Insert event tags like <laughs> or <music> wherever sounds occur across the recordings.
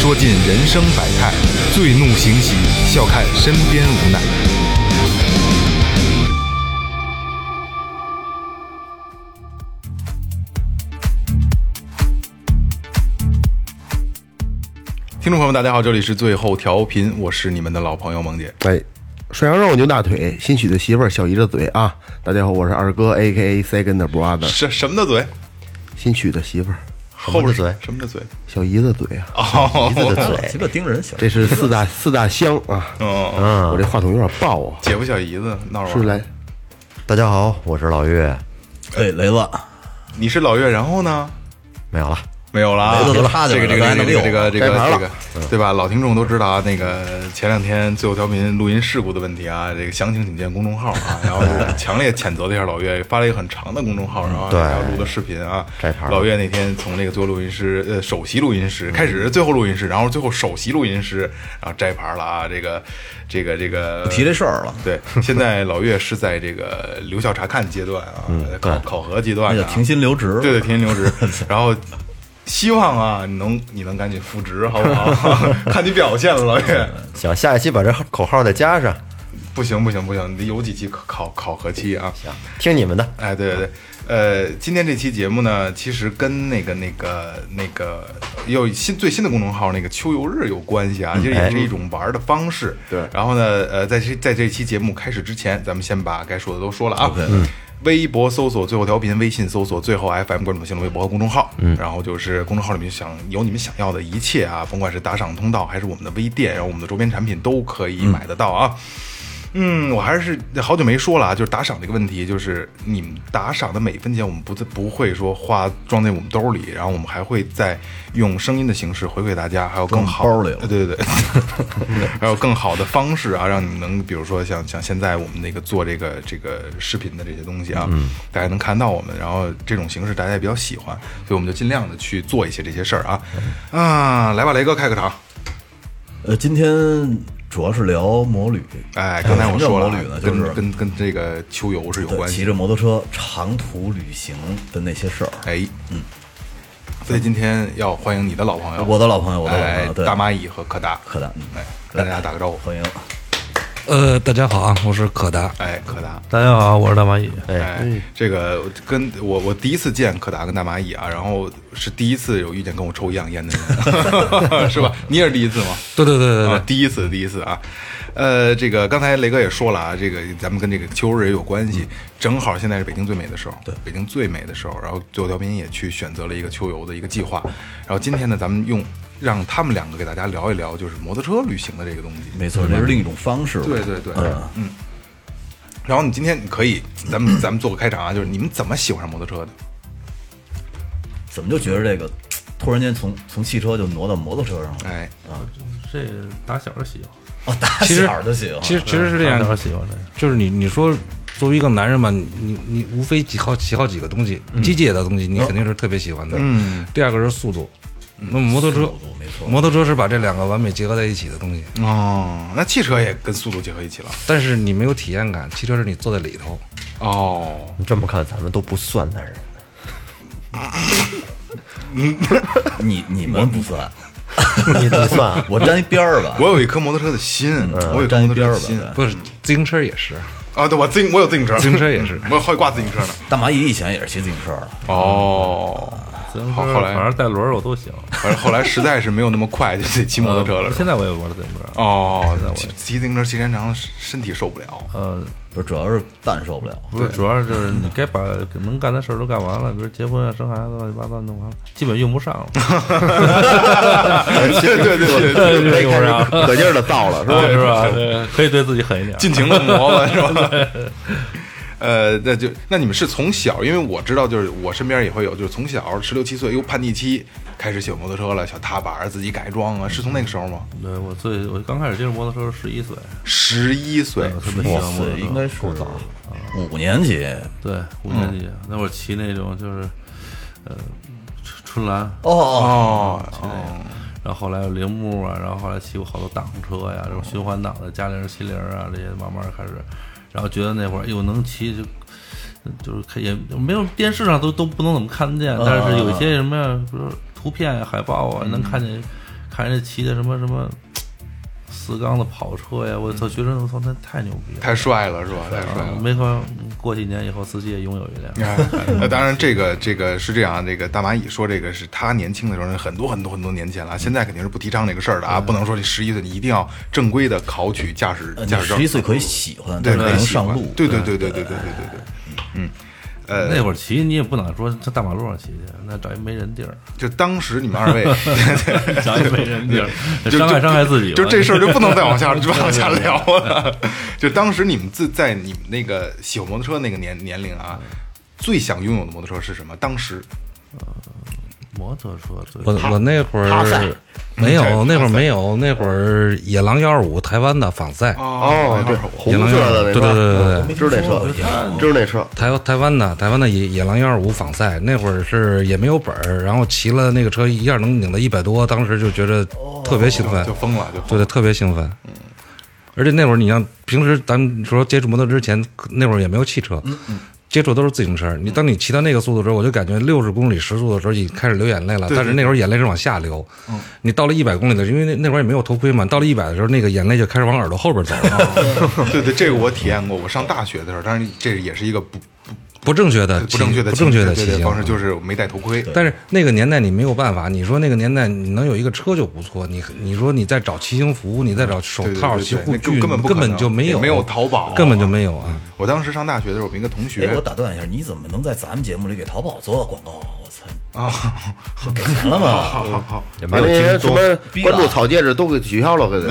说尽人生百态；醉怒行喜，笑看身边无奈。听众朋友们，大家好，这里是最后调频，我是你们的老朋友萌姐。哎，涮羊肉牛大腿，新娶的媳妇儿小姨的嘴啊！大家好，我是二哥，A K A Second Brother，什什么的嘴？新娶的媳妇儿后边嘴什么的嘴？小姨子嘴啊！哦，子的嘴，鸡巴盯人小，这是四大 <laughs> 四大香啊！嗯，我这话筒有点爆啊，姐夫小姨子闹着玩。是来大家好，我是老岳，哎，雷子，你是老岳，然后呢？没有了。没有了啊，没了这个这个这个这个这个这个，对吧？老听众都知道啊，那个前两天最后调频录音事故的问题啊，这个详情请见公众号啊。<laughs> 然后强烈谴责了一下老岳，发了一个很长的公众号，然后对还有录的视频啊摘牌。了老岳那天从那个最后录音师呃首席录音师开始，最后录音师，然后最后首席录音师，然后摘牌了啊。这个这个这个提这事儿了，对，现在老岳是在这个留校察看阶段啊，考考核阶段停薪留职。对对，停薪留职。<laughs> 然后希望啊，你能你能赶紧复职，好不好？<laughs> 看你表现了，老岳。行，下一期把这口号再加上，不行不行不行，得有几期考考考核期啊。行听你们的。哎，对对对，呃，今天这期节目呢，其实跟那个那个那个又新最新的公众号那个秋游日有关系啊，其实也是一种玩的方式。对然后呢，呃，在这在这期节目开始之前，咱们先把该说的都说了啊。嗯。微博搜索最后调频，微信搜索最后 FM，关注我们新浪微博和公众号。嗯，然后就是公众号里面想有你们想要的一切啊，甭管是打赏通道还是我们的微店，然后我们的周边产品都可以买得到啊。嗯，我还是好久没说了啊，就是打赏这个问题，就是你们打赏的每一分钱，我们不不会说花装在我们兜里，然后我们还会再用声音的形式回馈大家，还有更好装包里了。呃对对对，<laughs> 还有更好的方式啊，让你们能比如说像像现在我们那个做这个这个视频的这些东西啊，大家能看到我们，然后这种形式大家也比较喜欢，所以我们就尽量的去做一些这些事儿啊。啊，来吧，雷哥开个场。呃，今天主要是聊摩旅。哎，刚才我说了跟就是跟跟这个秋游是有关系。骑着摩托车长途旅行的那些事儿。哎，嗯，所以今天要欢迎你的老朋友，我的老朋友，我的老朋哎友，，对，大蚂蚁和柯达，柯达，嗯。哎，跟大家打个招呼，欢迎。呃，大家好啊，我是可达。哎，可达，大家好，我是大蚂蚁。哎，这个跟我我第一次见可达跟大蚂蚁啊，然后是第一次有遇见跟我抽一样烟的人，<laughs> 是吧？你也是第一次吗？对对对对对，，啊第一次，第一次啊，呃，这个刚才雷哥也说了啊，这个咱们跟这个秋日也有关系，正好现在是北京最美的时候，对，北京最美的时候，然后最后调频也去选择了一个秋游的一个计划，然后今天呢，咱们用让他们两个给大家聊一聊，就是摩托车旅行的这个东西，没错，这是另一种方式。对对对，嗯，嗯。然后你今天可以，咱们 <coughs> 咱们做个开场啊，就是你们怎么喜欢上摩托车的？怎么就觉得这个 <tsk> 突然间从从汽车就挪到摩托车上了？哎啊，这打小就喜欢，哦，打小就喜欢。其实其实是这样，喜欢的，就是你你说作为一个男人吧，你你你无非喜好喜好几个东西，机械的东西你肯定是特别喜欢的。嗯，第二个是速度，那摩托车没错摩托车是把这两个完美结合在一起的东西，哦，那汽车也跟速度结合一起了。但是你没有体验感，汽车是你坐在里头。哦，你这么看，咱们都不算男人。<laughs> 你你们不算，你你算啊？<laughs> 我沾一边儿吧。我有一颗摩托车的心，我有沾一边儿吧。不是自行车也是，啊，对，我自行我有自行车，自行车也是 <laughs> 我有好几挂自行车呢。大蚂蚁以前也是骑自行车的，哦，好，后来反正带轮儿我都行。<laughs> 反正后来实在是没有那么快，就得骑摩托车了。现在我也玩自行车。哦，骑骑自行车时间长，身体受不了。呃，不是主要是蛋受不了。不是，主要就是你该把能干的事儿都干完了，比如结婚啊、生孩子、乱七八糟弄完了，基本用不上了。对对对对对，<laughs> 用不上了，可劲儿的造了，是吧？是吧？对可以对自己狠一点。尽情的磨吧，是吧？<laughs> 呃，那就那你们是从小，因为我知道，就是我身边也会有，就是从小十六七岁，又叛逆期开始喜欢摩托车了，小踏板自己改装啊，是从那个时候吗？对我最我刚开始接触摩托车是十一岁，十一岁，我特别喜欢摩托车，应该是五年级。对五年级。那会儿骑那种就是呃春春兰。哦，哦，然后后来有铃木啊，然后后来骑过好多挡车呀，这种循环档的嘉陵、七零啊，这些慢慢开始，然后觉得那会儿又能骑就。就是看也没有电视上都都不能怎么看得见，但是有一些什么呀，比如图片呀、海报啊，能看见看人家骑的什么什么四缸的跑车呀，我操，觉得我操那太牛逼了，太帅了是吧？太帅了。啊没法过几年以后自己也拥有一辆。<laughs> 呃，当然，这个这个是这样，这个大蚂蚁说这个是他年轻的时候，很多很多很多年前了，现在肯定是不提倡这个事儿的啊，不能说你十一岁你一定要正规的考取驾驶驾驶证十一。岁可以喜欢，对，可以上路。对对对对对对对对对，嗯，呃，那会儿骑你也不能说在大马路上骑去，那找一没人地儿，就当时你们二位，<laughs> 找一没人地儿，就伤害伤害自己吧。就这事儿就不能再往下 <laughs> 就往下聊了。就当时你们自在你们那个喜欢摩托车那个年年龄啊，最想拥有的摩托车是什么？当时摩托车最我我那会儿没有，那会儿没有，那会儿野狼幺二五台湾的仿赛，哦，对，红野狼色的那对对对对对，知道那车，知道那车，台台湾的台湾的野野狼幺二五仿赛，那会儿是也没有本儿，然后骑了那个车一下能拧到一百多，当时就觉得特别兴奋，就疯了，就对对，特别兴奋。而且那会儿你像平时咱们说接触摩托之前，那会儿也没有汽车，接触都是自行车。你当你骑到那个速度的时候，我就感觉六十公里时速的时候已经开始流眼泪了，但是那会儿眼泪是往下流。你到了一百公里的时候，因为那那会儿也没有头盔嘛，到了一百的时候，那个眼泪就开始往耳朵后边走了。<laughs> 对对，这个我体验过。我上大学的时候，当然这也是一个不不正确的，不正确的不正确的骑行方式，就是没戴头盔。但是那个年代你没有办法，你说那个年代你能有一个车就不错，你你说你再找骑行服，你再找手套、骑护具，根根本根本就没有，没有淘宝根本就没有啊。我当时上大学的时候，我们一个同哎，学我打断一下，你怎么能在咱们节目里给淘宝做广告啊？我操，啊，是给钱了吗？好好好，把那些什么关注草戒指都给取消了，给 <laughs>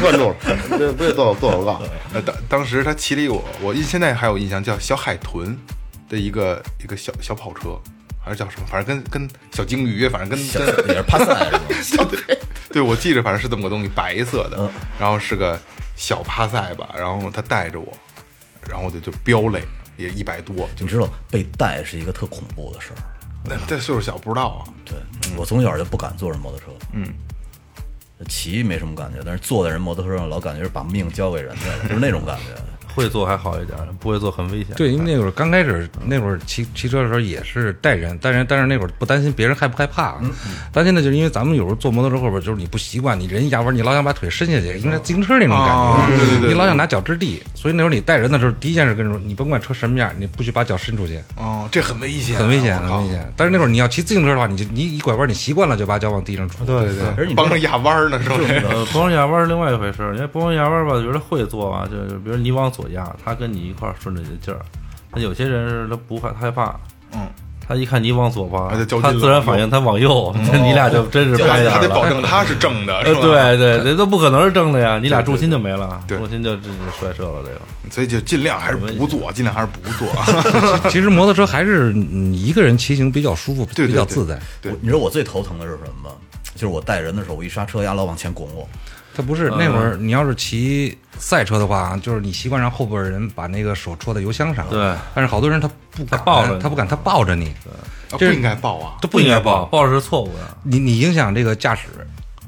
关注了，别别做做广告。呃，当当时他骑了一个我，我印现在还有印象，叫小海豚的一个一个小小跑车，还是叫什么？反正跟跟小鲸鱼，反正跟小跟也是帕赛？<laughs> 对，我记着，反正是这么个东西，白色的嗯，然后是个小帕赛吧，然后他带着我，然后我就就飙累，也一百多，你知道被带是一个特恐怖的事儿。那这岁数小不知道啊，对我从小就不敢坐人摩托车，嗯，骑没什么感觉，但是坐在人摩托车上老感觉是把命交给人家了，就是那种感觉。会做还好一点，不会做很危险。对，因为那会儿刚开始那会儿骑骑车的时候也是带人，带人，但是那会儿不担心别人害不害怕，担心的就是因为咱们有时候坐摩托车后边，就是你不习惯，你人一压弯，你老想把腿伸下去，应该自行车那种感哦觉，对对对你老想拿脚支地，所以那会儿你带人的时候，第一件事跟人说，你甭管车什么样，你不许把脚伸出去，哦，这很危险啊，很危险，很危。险。但是那会儿你要骑自行车的话，你就你一拐弯，你习惯了就把脚往地上杵，对对对。而你帮着压弯儿呢，是不是？<laughs> 呃，崩压弯是另外一回事儿，因为崩压弯吧，有人会做吧，就是比如你往左压，他跟你一块儿顺着你的劲儿。那有些人是他不害害怕，嗯，他一看你往左吧他自然反应他往右，那 <laughs> 你俩就真是他他得掰点儿了。保证他是正的，是呃，吧？对 <laughs> 对，这都不可能是正的呀，你俩重心就没了，重心就这就摔折了。这个所以就尽量还是不做，尽量还是不做。<laughs> 其实摩托车还是你一个人骑行比较舒服，比较自在。对我你知道我最头疼的是什么吗？就是我带人的时候，我一刹车，丫老往前拱我。它不是那会儿，你要是骑赛车的话，就是你习惯让后边人把那个手戳在油箱上。对。但是好多人他不敢，他抱着他不敢，他抱着你，啊不这应该抱啊！他不应该抱，抱。着是错误的。你你影响这个驾驶，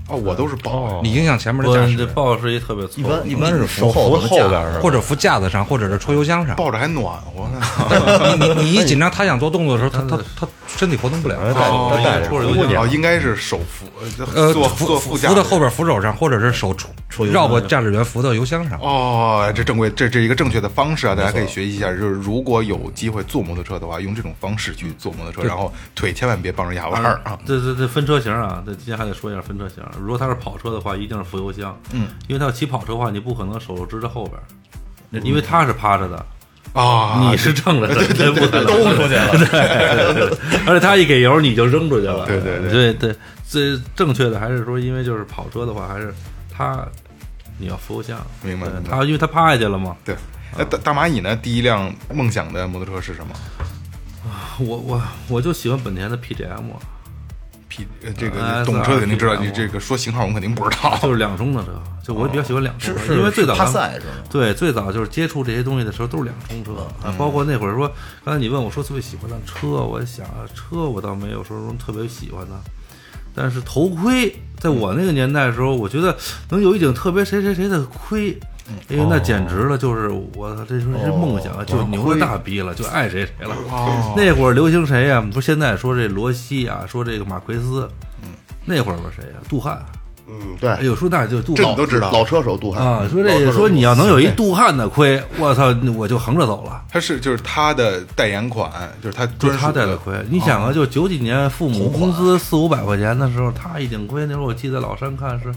哦，我都是抱啊。你影响前面的驾，驶，这抱是一特别错一。般一般是扶扶后边儿或者扶架子上，或者是戳油箱上。抱着还暖和呢。<laughs> 你你你一紧张，他想做动作的时候，他他他身体活动不了。哦他带着应该是手扶，呃，坐扶坐副驾扶到后边扶手上，或者是手戳戳绕过驾驶员扶到油箱上。哦，这正规，这这一个正确的方式啊，大家可以学习一下。就是如果有机会坐摩托车的话，用这种方式去坐摩托车，然后腿千万别帮着压弯儿啊。这这这分车型啊，这今天还得说一下分车型。如果他是跑车的话，一定是扶油箱，嗯，因为他要骑跑车的话，你不可能手支着后边儿，因为他是趴着的，啊，你是正着的，对不可能兜出去了，对，而且他一给油你就扔出去了，对对对。对对，最正确的还是说，因为就是跑车的话，还是他你要扶油箱，明白明白他因为他趴下去了嘛，对。那大大蚂蚁呢？第一辆梦想的摩托车是什么？啊我我我就喜欢本田的 PGM，？P 呃这个呃懂车肯定知道，你这个说型号我们肯定不知道。<laughs> 就是两冲的车，就我比较喜欢两冲因为最早是吗？对，最早就是接触这些东西的时候都是两冲车啊，包括那会儿说，刚才你问我说最喜欢的车，我想啊车我倒没有说什么特别喜欢的，但是头盔，在我那个年代的时候，我觉得能有一顶特别谁谁谁的盔。哎呦，那简直了！就是我操，这是是梦想，就牛了大逼了，就爱谁谁了。那会儿流行谁呀？不是现在说这罗西啊，说这个马奎斯，那会儿吧谁呀？杜汉。嗯，对，哎呦，说那就杜这汉你都知道老车手杜汉啊，说这个说你要能有一杜汉的亏，我操，我就横着走了。他是就是他的代言款，就是他就专他戴的盔，你想啊，就九几年父母工资四五百块钱的时候，他一顶盔，那时候我记得老山看是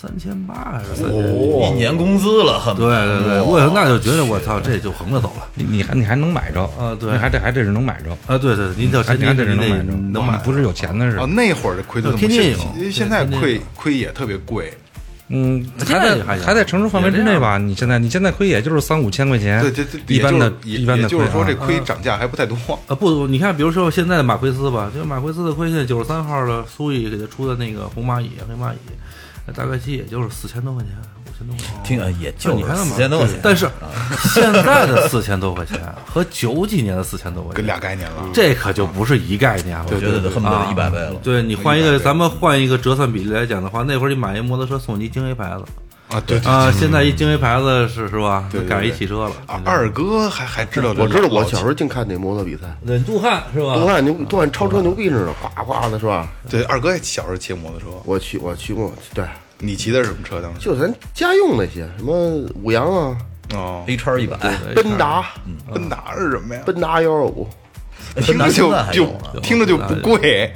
三千八还是三千？一年工资了，对对对，我那就觉得我操，这就横着走了。你你还你还能买着？啊对。你还这还这是能买着，啊！对对，您叫还你还前提是能买着，能买，不是有钱的是哦，，那会儿的亏都这么天天有。因为现在天天盔盔也特别贵，嗯，还在在还还在承受范围之内吧？你现在你现在亏也就是三五千块钱，对对对，一般的一般的也就是说这亏涨价还不太多。啊不，你看，比如说现在的马奎斯吧，就马奎斯的亏，现在九十三号的苏毅给他出的那个红蚂蚁、黑蚂蚁，那大概其也就是四千多块钱，五千多块钱。听啊，也就你看四千多块钱，但是 <laughs> 现在的四千多块钱和九几年的四千多块跟钱，俩概念了，这可就不是一概念了。我觉得得恨不得一百倍了。对你换一个，咱们换一个折算比例来讲的话，那会儿你买一摩托车送你一京 A 牌子啊，对对啊，现在一京 A 牌子是是吧？对对？对改一汽车了。啊二哥还还知道这我知道，我小时候净看那摩托比赛，对杜汉是吧？杜汉牛，杜汉超车牛逼着呢，呱呱的是吧？对二哥小时候骑摩托车，我骑我骑过，对，你骑的是什么车当时？就咱家用那些什么五羊啊、哦，A 叉一百，奔达、奔达是什么呀？奔达幺二五，听着就听着就不贵。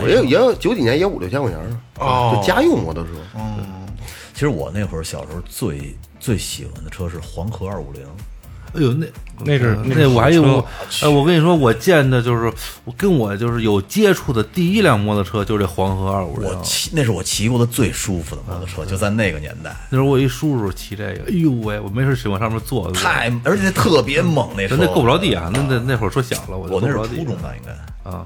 我也也有九几年也五六千块钱呢，哦。就家用摩托车。其实我那会儿小时候最最喜欢的车是黄河二五零，哎呦，那那是那我还有哎，我跟你说，我见的就是我跟我就是有接触的第一辆摩托车，就是这黄河二五零。我骑那是我骑过的最舒服的摩托车，就在那个年代，那时候我一叔叔骑这个，哎呦喂，我没事喜欢上面坐，太而且特别猛那车，那那够不着地啊！那那那会儿说小了，我我那是初中吧，应该。啊。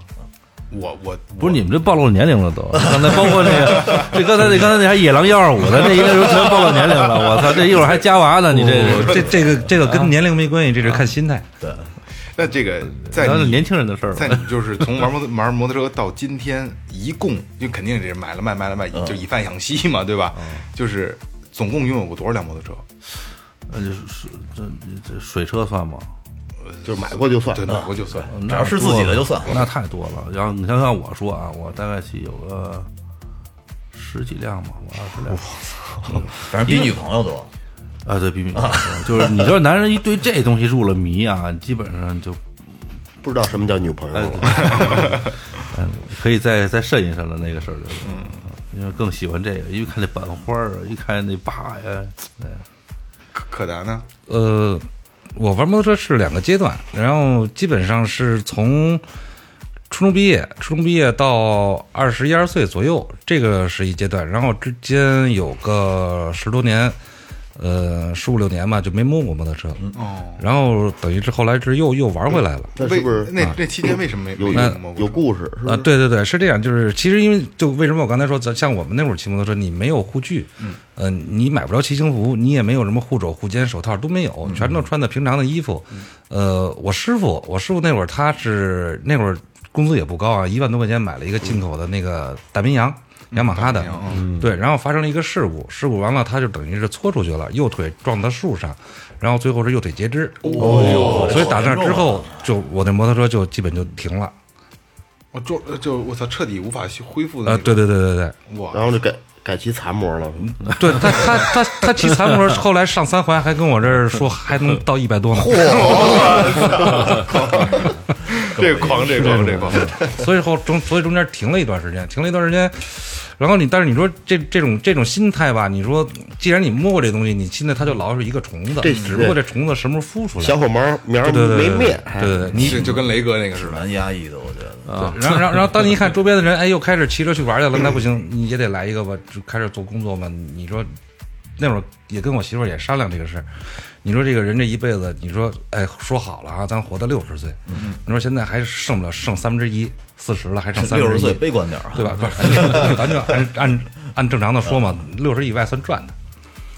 我我不是你们这暴露年龄了都，刚才包括那个，<laughs> 这刚才那刚才那还野狼幺二五的，这一个时候全暴露年龄了，我操！这一会儿还加娃呢，你这个这这个这个跟年龄没关系，这是看心态。对那这个在你然后是年轻人的事儿在。你就是从玩摩托玩摩托车到今天，一共就肯定这是买了卖卖了卖，就以贩养吸嘛，对吧？就是总共拥有过多少辆摩托车？那就是这这水车算吗？就是买过就算对，，买过就算。只只要是自己的就算那太多了。然后你像像我说啊，我大概是有个十几辆吧，我二十辆。反正比女朋友多。啊，对，比女朋友多就是你知道，男人一对这东西入了迷啊，基本上就不知道什么叫女朋友了。嗯，<laughs> 可以再再慎一慎了那个事儿，就是，嗯，因为更喜欢这个，因为看那版花儿啊，一看那把呀，哎，可可达呢？呃，我玩摩托车是两个阶段，然后基本上是从初中毕业，初中毕业到二十一二岁左右，这个是一阶段，然后之间有个十多年，呃，十五六年吧，就没摸过摩托车。哦，然后等于是后来是又又玩回来了。那是不是那那期间为什么没有有故事？啊，对对对，是这样，就是其实因为就为什么我刚才说，咱像我们那会儿骑摩托车，你没有护具，嗯，呃，你买不着骑行服，你也没有什么护肘、护肩、手套都没有，全都穿的平常的衣服。呃，我师傅，我师傅那会儿他是那会儿工资也不高啊，一万多块钱买了一个进口的那个大绵羊。雅马哈的对，然后发生了一个事故，事故完了，他就等于是搓出去了，右腿撞到树上，然后最后是右腿截肢。哦呦，所以打那之后，就我那摩托车就基本就停了。我就就我操，彻底无法去恢复的啊，那对对对对对，然，后就改改骑残模了。<laughs> 对他他他他骑残模，后来上三环还跟我这儿说还能到一百多呢，<laughs> 这个狂，这个狂，这个狂，<laughs> 所以后中所以中间停了一段时间，停了一段时间。然后你，但是你说这这种这种心态吧，你说既然你摸过这东西，你现在它就老是一个虫子，这只不过这虫子什么时候孵出来？小火苗苗对对对对没灭，对对对，你是就跟雷哥那个似的。蛮压抑的，我觉得。啊，然后然后然后当你一 <laughs> 看周边的人，哎，又开始骑车去玩去了，那不行，你也得来一个吧，就开始做工作嘛。你说那会儿也跟我媳妇儿也商量这个事儿，你说这个人这一辈子，你说哎，说好了啊，咱活到六十岁，你说现在还剩不了剩三分之一，四十了还剩三分之一，六十岁悲观点儿啊，对吧？不是，<laughs> 咱就按按按正常的说嘛，六十以外算赚的，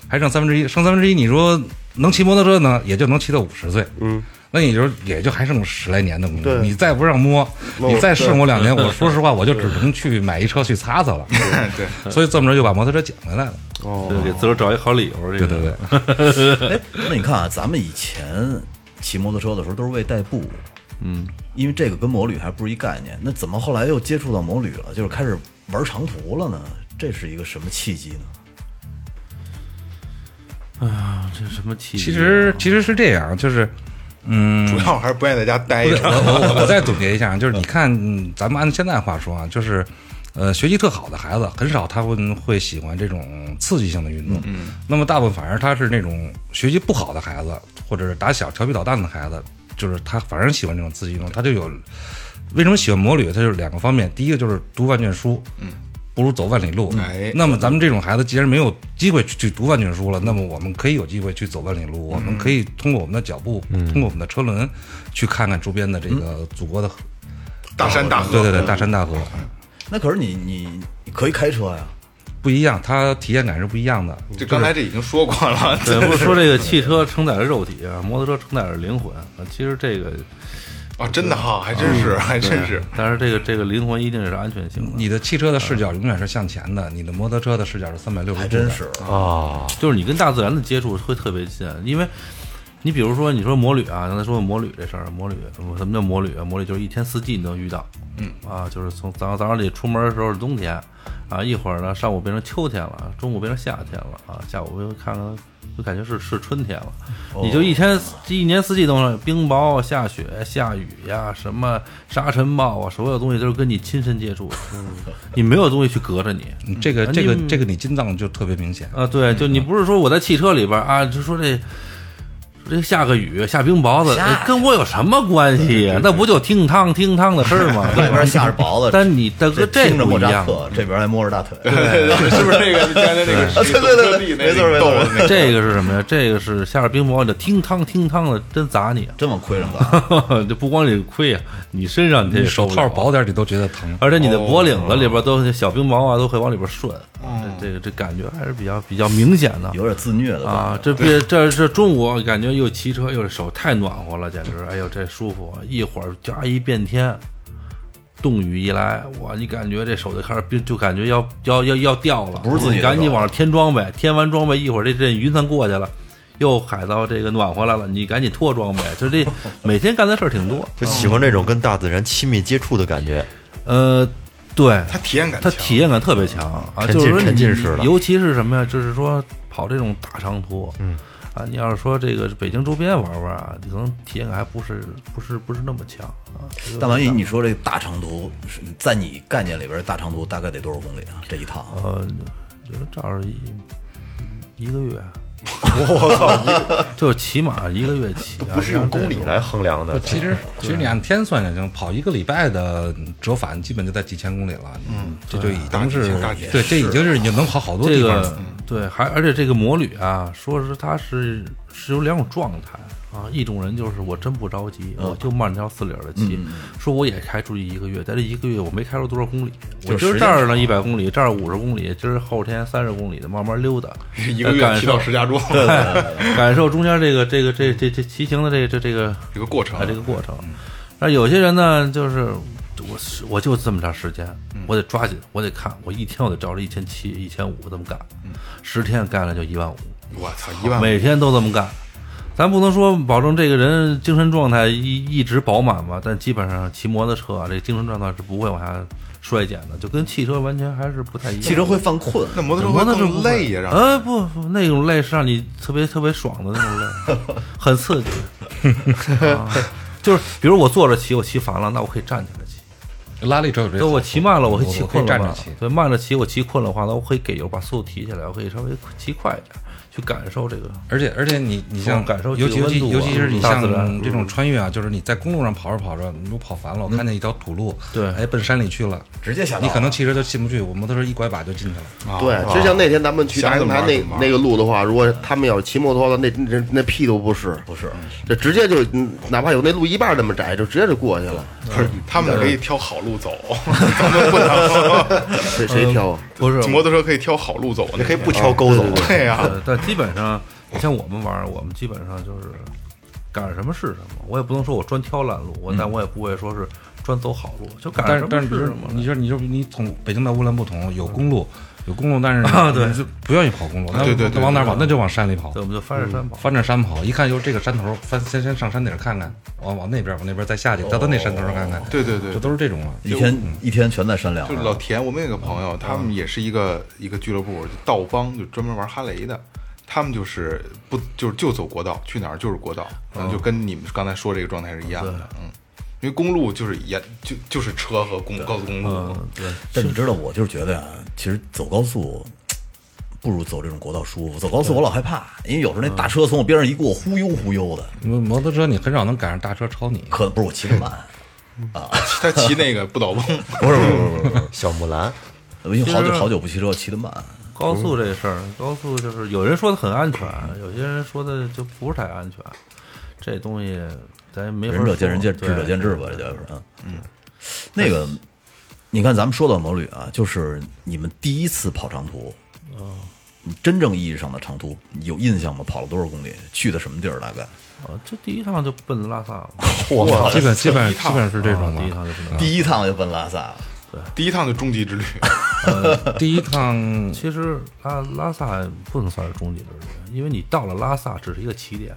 还剩三分之一，剩三分之一，你说能骑摩托车呢，也就能骑到五十岁。嗯，那你就也就还剩十来年的功夫，你再不让摸，你再剩我两年，我说实话，我就只能去买一车去擦擦了。<laughs> 对，所以这么着就把摩托车捡回来了。哦就给自个儿找一好理由。这个对对，<laughs> 哎，那你看啊，咱们以前骑摩托车的时候都是为代步，嗯，因为这个跟摩旅还不是一概念。那怎么后来又接触到摩旅了，就是开始玩长途了呢？这是一个什么契机呢？这什么契机啊？其实其实是这样，就是嗯，主要还是不愿意在家待着。我我我我再总结一下，就是你看，嗯咱们按现在话说啊，就是，呃，学习特好的孩子很少他会会喜欢这种刺激性的运动，嗯，那么大部分反而他是那种学习不好的孩子，或者是打小调皮捣蛋的孩子，就是他反而喜欢这种刺激运动，他就有为什么喜欢摩旅？他就是两个方面，第一个就是读万卷书，嗯。不如走万里路。哎那么咱们这种孩子，既然没有机会去去读万卷书了，那么我们可以有机会去走万里路。我们可以通过我们的脚步，通过我们的车轮，去看看周边的这个祖国的大山大河，对对对，大山大河那可是你你你可以开车呀，不一样，它体验感是不一样的。这刚才这已经说过了，<laughs> 对，不是说 <laughs> 这个汽车承载着肉体啊，摩托车承载着灵魂啊。其实这个啊，真的哈，还真是，还真是。但是这个这个灵魂一定是安全性的。你的汽车的视角永远是向前的，你的摩托车的视角是三百六十度。还真是。啊，就是你跟大自然的接触会特别近，因为你比如说你说摩旅啊，刚才说摩旅这事儿，摩旅什么叫摩旅啊？摩旅就是一天四季你都遇到，嗯啊，就是从早上早上你出门的时候是冬天，啊一会儿呢上午变成秋天了，中午变成夏天了，啊下午又看看就感觉是是春天了，你就一天一年四季都是冰雹、下雪、下雨呀，什么沙尘暴啊，所有东西都是跟你亲身接触嗯，<laughs> 你没有东西去隔着你，嗯这个啊这个这个你心脏就特别明显。啊，对，就你不是说我在汽车里边啊，就说这这下个雨下冰雹子，哎跟我有什么关系呀？那不就听汤听汤的事儿吗？<laughs> 外边下着雹子，但你大哥这听着莫扎不一样，这边还摸着大腿，对对对，<laughs> 是不是这个刚才那个 <laughs> 对对对没错没错这个是什么呀？这个是下着冰雹，你听汤听汤的，真砸你，这么亏上干。这不光你亏啊，你身上你这手套薄薄点你都觉得疼。而且你的脖领子里边都小冰雹啊，都会往里边顺，这这个这感觉还是比较比较明显的。有点自虐的啊，这别这这中午感觉又骑车又是手太暖和了，简直，哎呦这舒服！一会儿加一变天，冻雨一来，哇，你感觉这手就开始冰，就感觉要要要要掉了，不是自己赶紧往上添装备，添完装备一会儿这阵云层过去了。又海到这个暖和来了，你赶紧脱装备，就这 <laughs> 每天干的事儿挺多。就喜欢这种跟大自然亲密接触的感觉。呃，对，它体验感它体验感特别强啊，就是说你沉浸式的尤其是什么呀？就是说跑这种大长途，嗯，啊，你要是说这个北京周边玩玩啊，你可能体验感还不是不是不是那么强啊。大王一，你说这大长途，是在你概念里边，大长途大概得多少公里啊？这一趟呃，就是这儿一一个月，我操，就是起码一个月起啊，不是用公里来衡量的，其实其实你按天算就行，跑一个礼拜的折返基本就在几千公里了。嗯，这就已经是对，这已经是你能跑好多这地方了。个对，还而且这个摩旅啊，说是它是是有两种状态啊，一种人就是我真不着急，我就慢条斯理的骑，说我也开出去一个月，在这一个月我没开出多少公里，我就今儿这儿呢一百公里，这儿五十公里，今儿后天三十公里的慢慢溜达，<laughs> 一个月骑到石家庄，<laughs> 感受中间这个这个这这这骑行的这这这个这个过程啊，这个过程。那有些人呢，就是我是我就这么长时间，我得抓紧，我得看，我一天我得照着一千七、一千五这么干，十天干了就一万五，我操，一万每天都这么干。咱不能说保证这个人精神状态一一直饱满吧，但基本上骑摩托车啊，这精神状态是不会往下衰减的，就跟汽车完全还是不太一样。汽车会犯困，那摩托车会更摩托车不会累呀，让人呃，不不，那种累是让你特别特别爽的那种累，很刺激。<laughs> 啊就是比如我坐着骑，我骑烦了，那我可以站起来骑。拉力车有这对，我骑慢了，我会骑我可以困了嘛站着骑。对，慢着骑，我骑困了话，那我可以给油把速度提起来，我可以稍微骑快一点，去感受这个。而且而且你你像感受尤其尤其是你像这种穿越啊，就是你在公路上跑着跑着，你都跑烦了，我看见一条土路，对哎，奔山里去了，直接下你可能汽车就进不去，我摩托车一拐把就进去了。啊对，就像那天咱们去想大阳台那那个路的话，如果他们要骑摩托的，那那那屁都不是，不是，这直接就嗯哪怕有那路一半那么窄，就直接就过去了。不是他们可以挑好路走，<laughs> 咱们不能。谁谁挑啊？不是摩托车可以挑好路走，你可以不挑沟走。对呀，基本上，你像我们玩儿，我们基本上就是赶上什么是什么。我也不能说我专挑烂路，我但我也不会说是专走好路，就赶但上是但是你说什么是什么。你说你说你从北京到乌兰布统有公路，有公路，但是啊对就不愿意跑公路，那对对对往哪儿跑？那就往山里跑对，，我们就翻着山跑。翻着山跑，一看就是这个山头，翻先先上山顶看看，往往那边往那边再下去，再到那山头上看看，对对对这都是这种啊。一天一天全在山梁。就是老田，我们有个朋友，他们也是一个一个俱乐部，就道帮，就专门玩哈雷的。他们就是不就是就走国道，去哪儿就是国道，可能就跟你们刚才说这个状态是一样的，嗯。因为公路就是沿就就是车和公高速公路，嗯，对，但你知道，我就是觉得呀，其实走高速不如走这种国道舒服。走高速我老害怕，因为有时候那大车从我边上一过，忽悠忽悠的，摩摩托车你很少能赶上大车超你，可不是我骑得慢。啊。他骑那个不倒翁，不是不是不是不是，<laughs> 小木兰，因为好久好久不骑车，骑得慢。高速这事儿，高速就是有人说的很安全，有些人说的就不是太安全。这东西咱没法仁者见仁，见智者见智吧，这就是啊。嗯，那个，你看咱们说到摩旅啊，就是你们第一次跑长途，你真正意义上的长途有印象吗？跑了多少公里？去的什么地儿？大概？啊，这第一趟就奔拉萨了，<laughs> 哇基本 <laughs> 基本第一趟基本是这种第一的。趟就奔拉萨。第第一趟就终极之旅，<laughs> 第一趟其实拉拉萨不能算是终极之旅，因为你到了拉萨只是一个起点，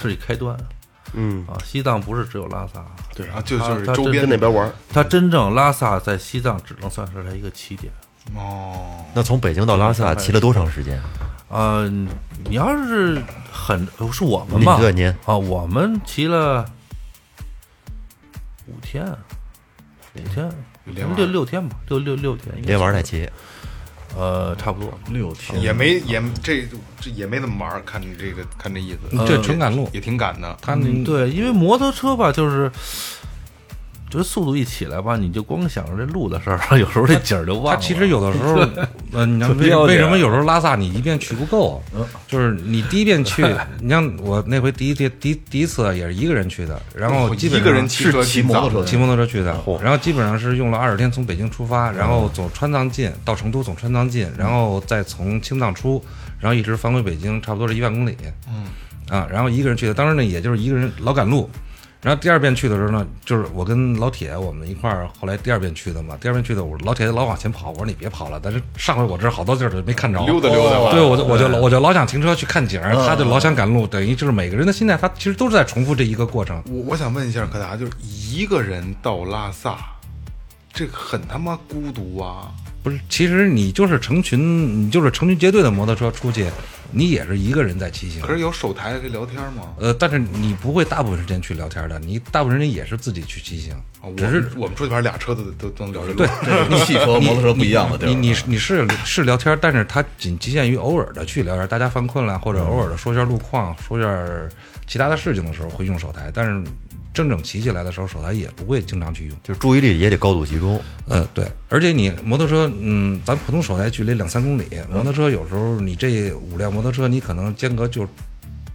是一开端。嗯啊，西藏不是只有拉萨，对啊就就是周边那边玩儿，它真正拉萨在西藏只能算是它一个起点。哦，那从北京到拉萨骑了多长时间？嗯、你要是很是我们吧？对您啊，我们骑了五天，五天，连玩六六天吧，六六六天，连玩带骑，呃，差不多。六天也没也这这也没怎么玩，看你这个看这意思，这纯赶路，也挺赶的。他们，对，因为摩托车吧，就是。就是速度一起来吧，你就光想着这路的事儿，<laughs> 有时候这景儿就忘了。他其实有的时候，呃，你像为为什么有时候拉萨你一遍去不够？就是你第一遍去，你像我那回第一第第第一次也是一个人去的，然后基本一个人上骑车骑摩托车骑摩托车去的，然后基本上是用了二十天从北京出发，然后走川藏进到成都，走川藏进，然后再从青藏出，然后一直返回北京，差不多是一万公里。嗯，啊，然后一个人去的，当时呢也就是一个人老赶路。然后第二遍去的时候呢，就是我跟老铁我们一块儿，后来第二遍去的嘛。第二遍去的，我老铁老往前跑，我说你别跑了，但是上回我这好多地儿都没看着，溜达溜达吧对，我就我就我就老想停车去看景儿，他就老想赶路，等于就是每个人的心态，他其实都是在重复这一个过程。我我想问一下柯达，就是一个人到拉萨，这个很他妈孤独啊！不是，其实你就是成群，你就是成群结队的摩托车出去，你也是一个人在骑行可。是有手台可以聊天吗？呃，但是你不会大部分时间去聊天的，你大部分时间也是自己去骑行啊，只是我们出去玩俩车子都都能聊 <laughs> 这个。对，你汽 <laughs> 车、摩托车不一样的地儿。你你你是是聊天，但是它仅局限于偶尔的去聊天，大家犯困了，或者偶尔的说一下路况，说一下其他的事情的时候会用手台，但是真正骑起来的时候，手台也不会经常去用。就是注意力也得高度集中。嗯，对，而且你摩托车，嗯，咱普通手台距离两三公里，摩托车有时候你这五辆摩托车，你可能间隔就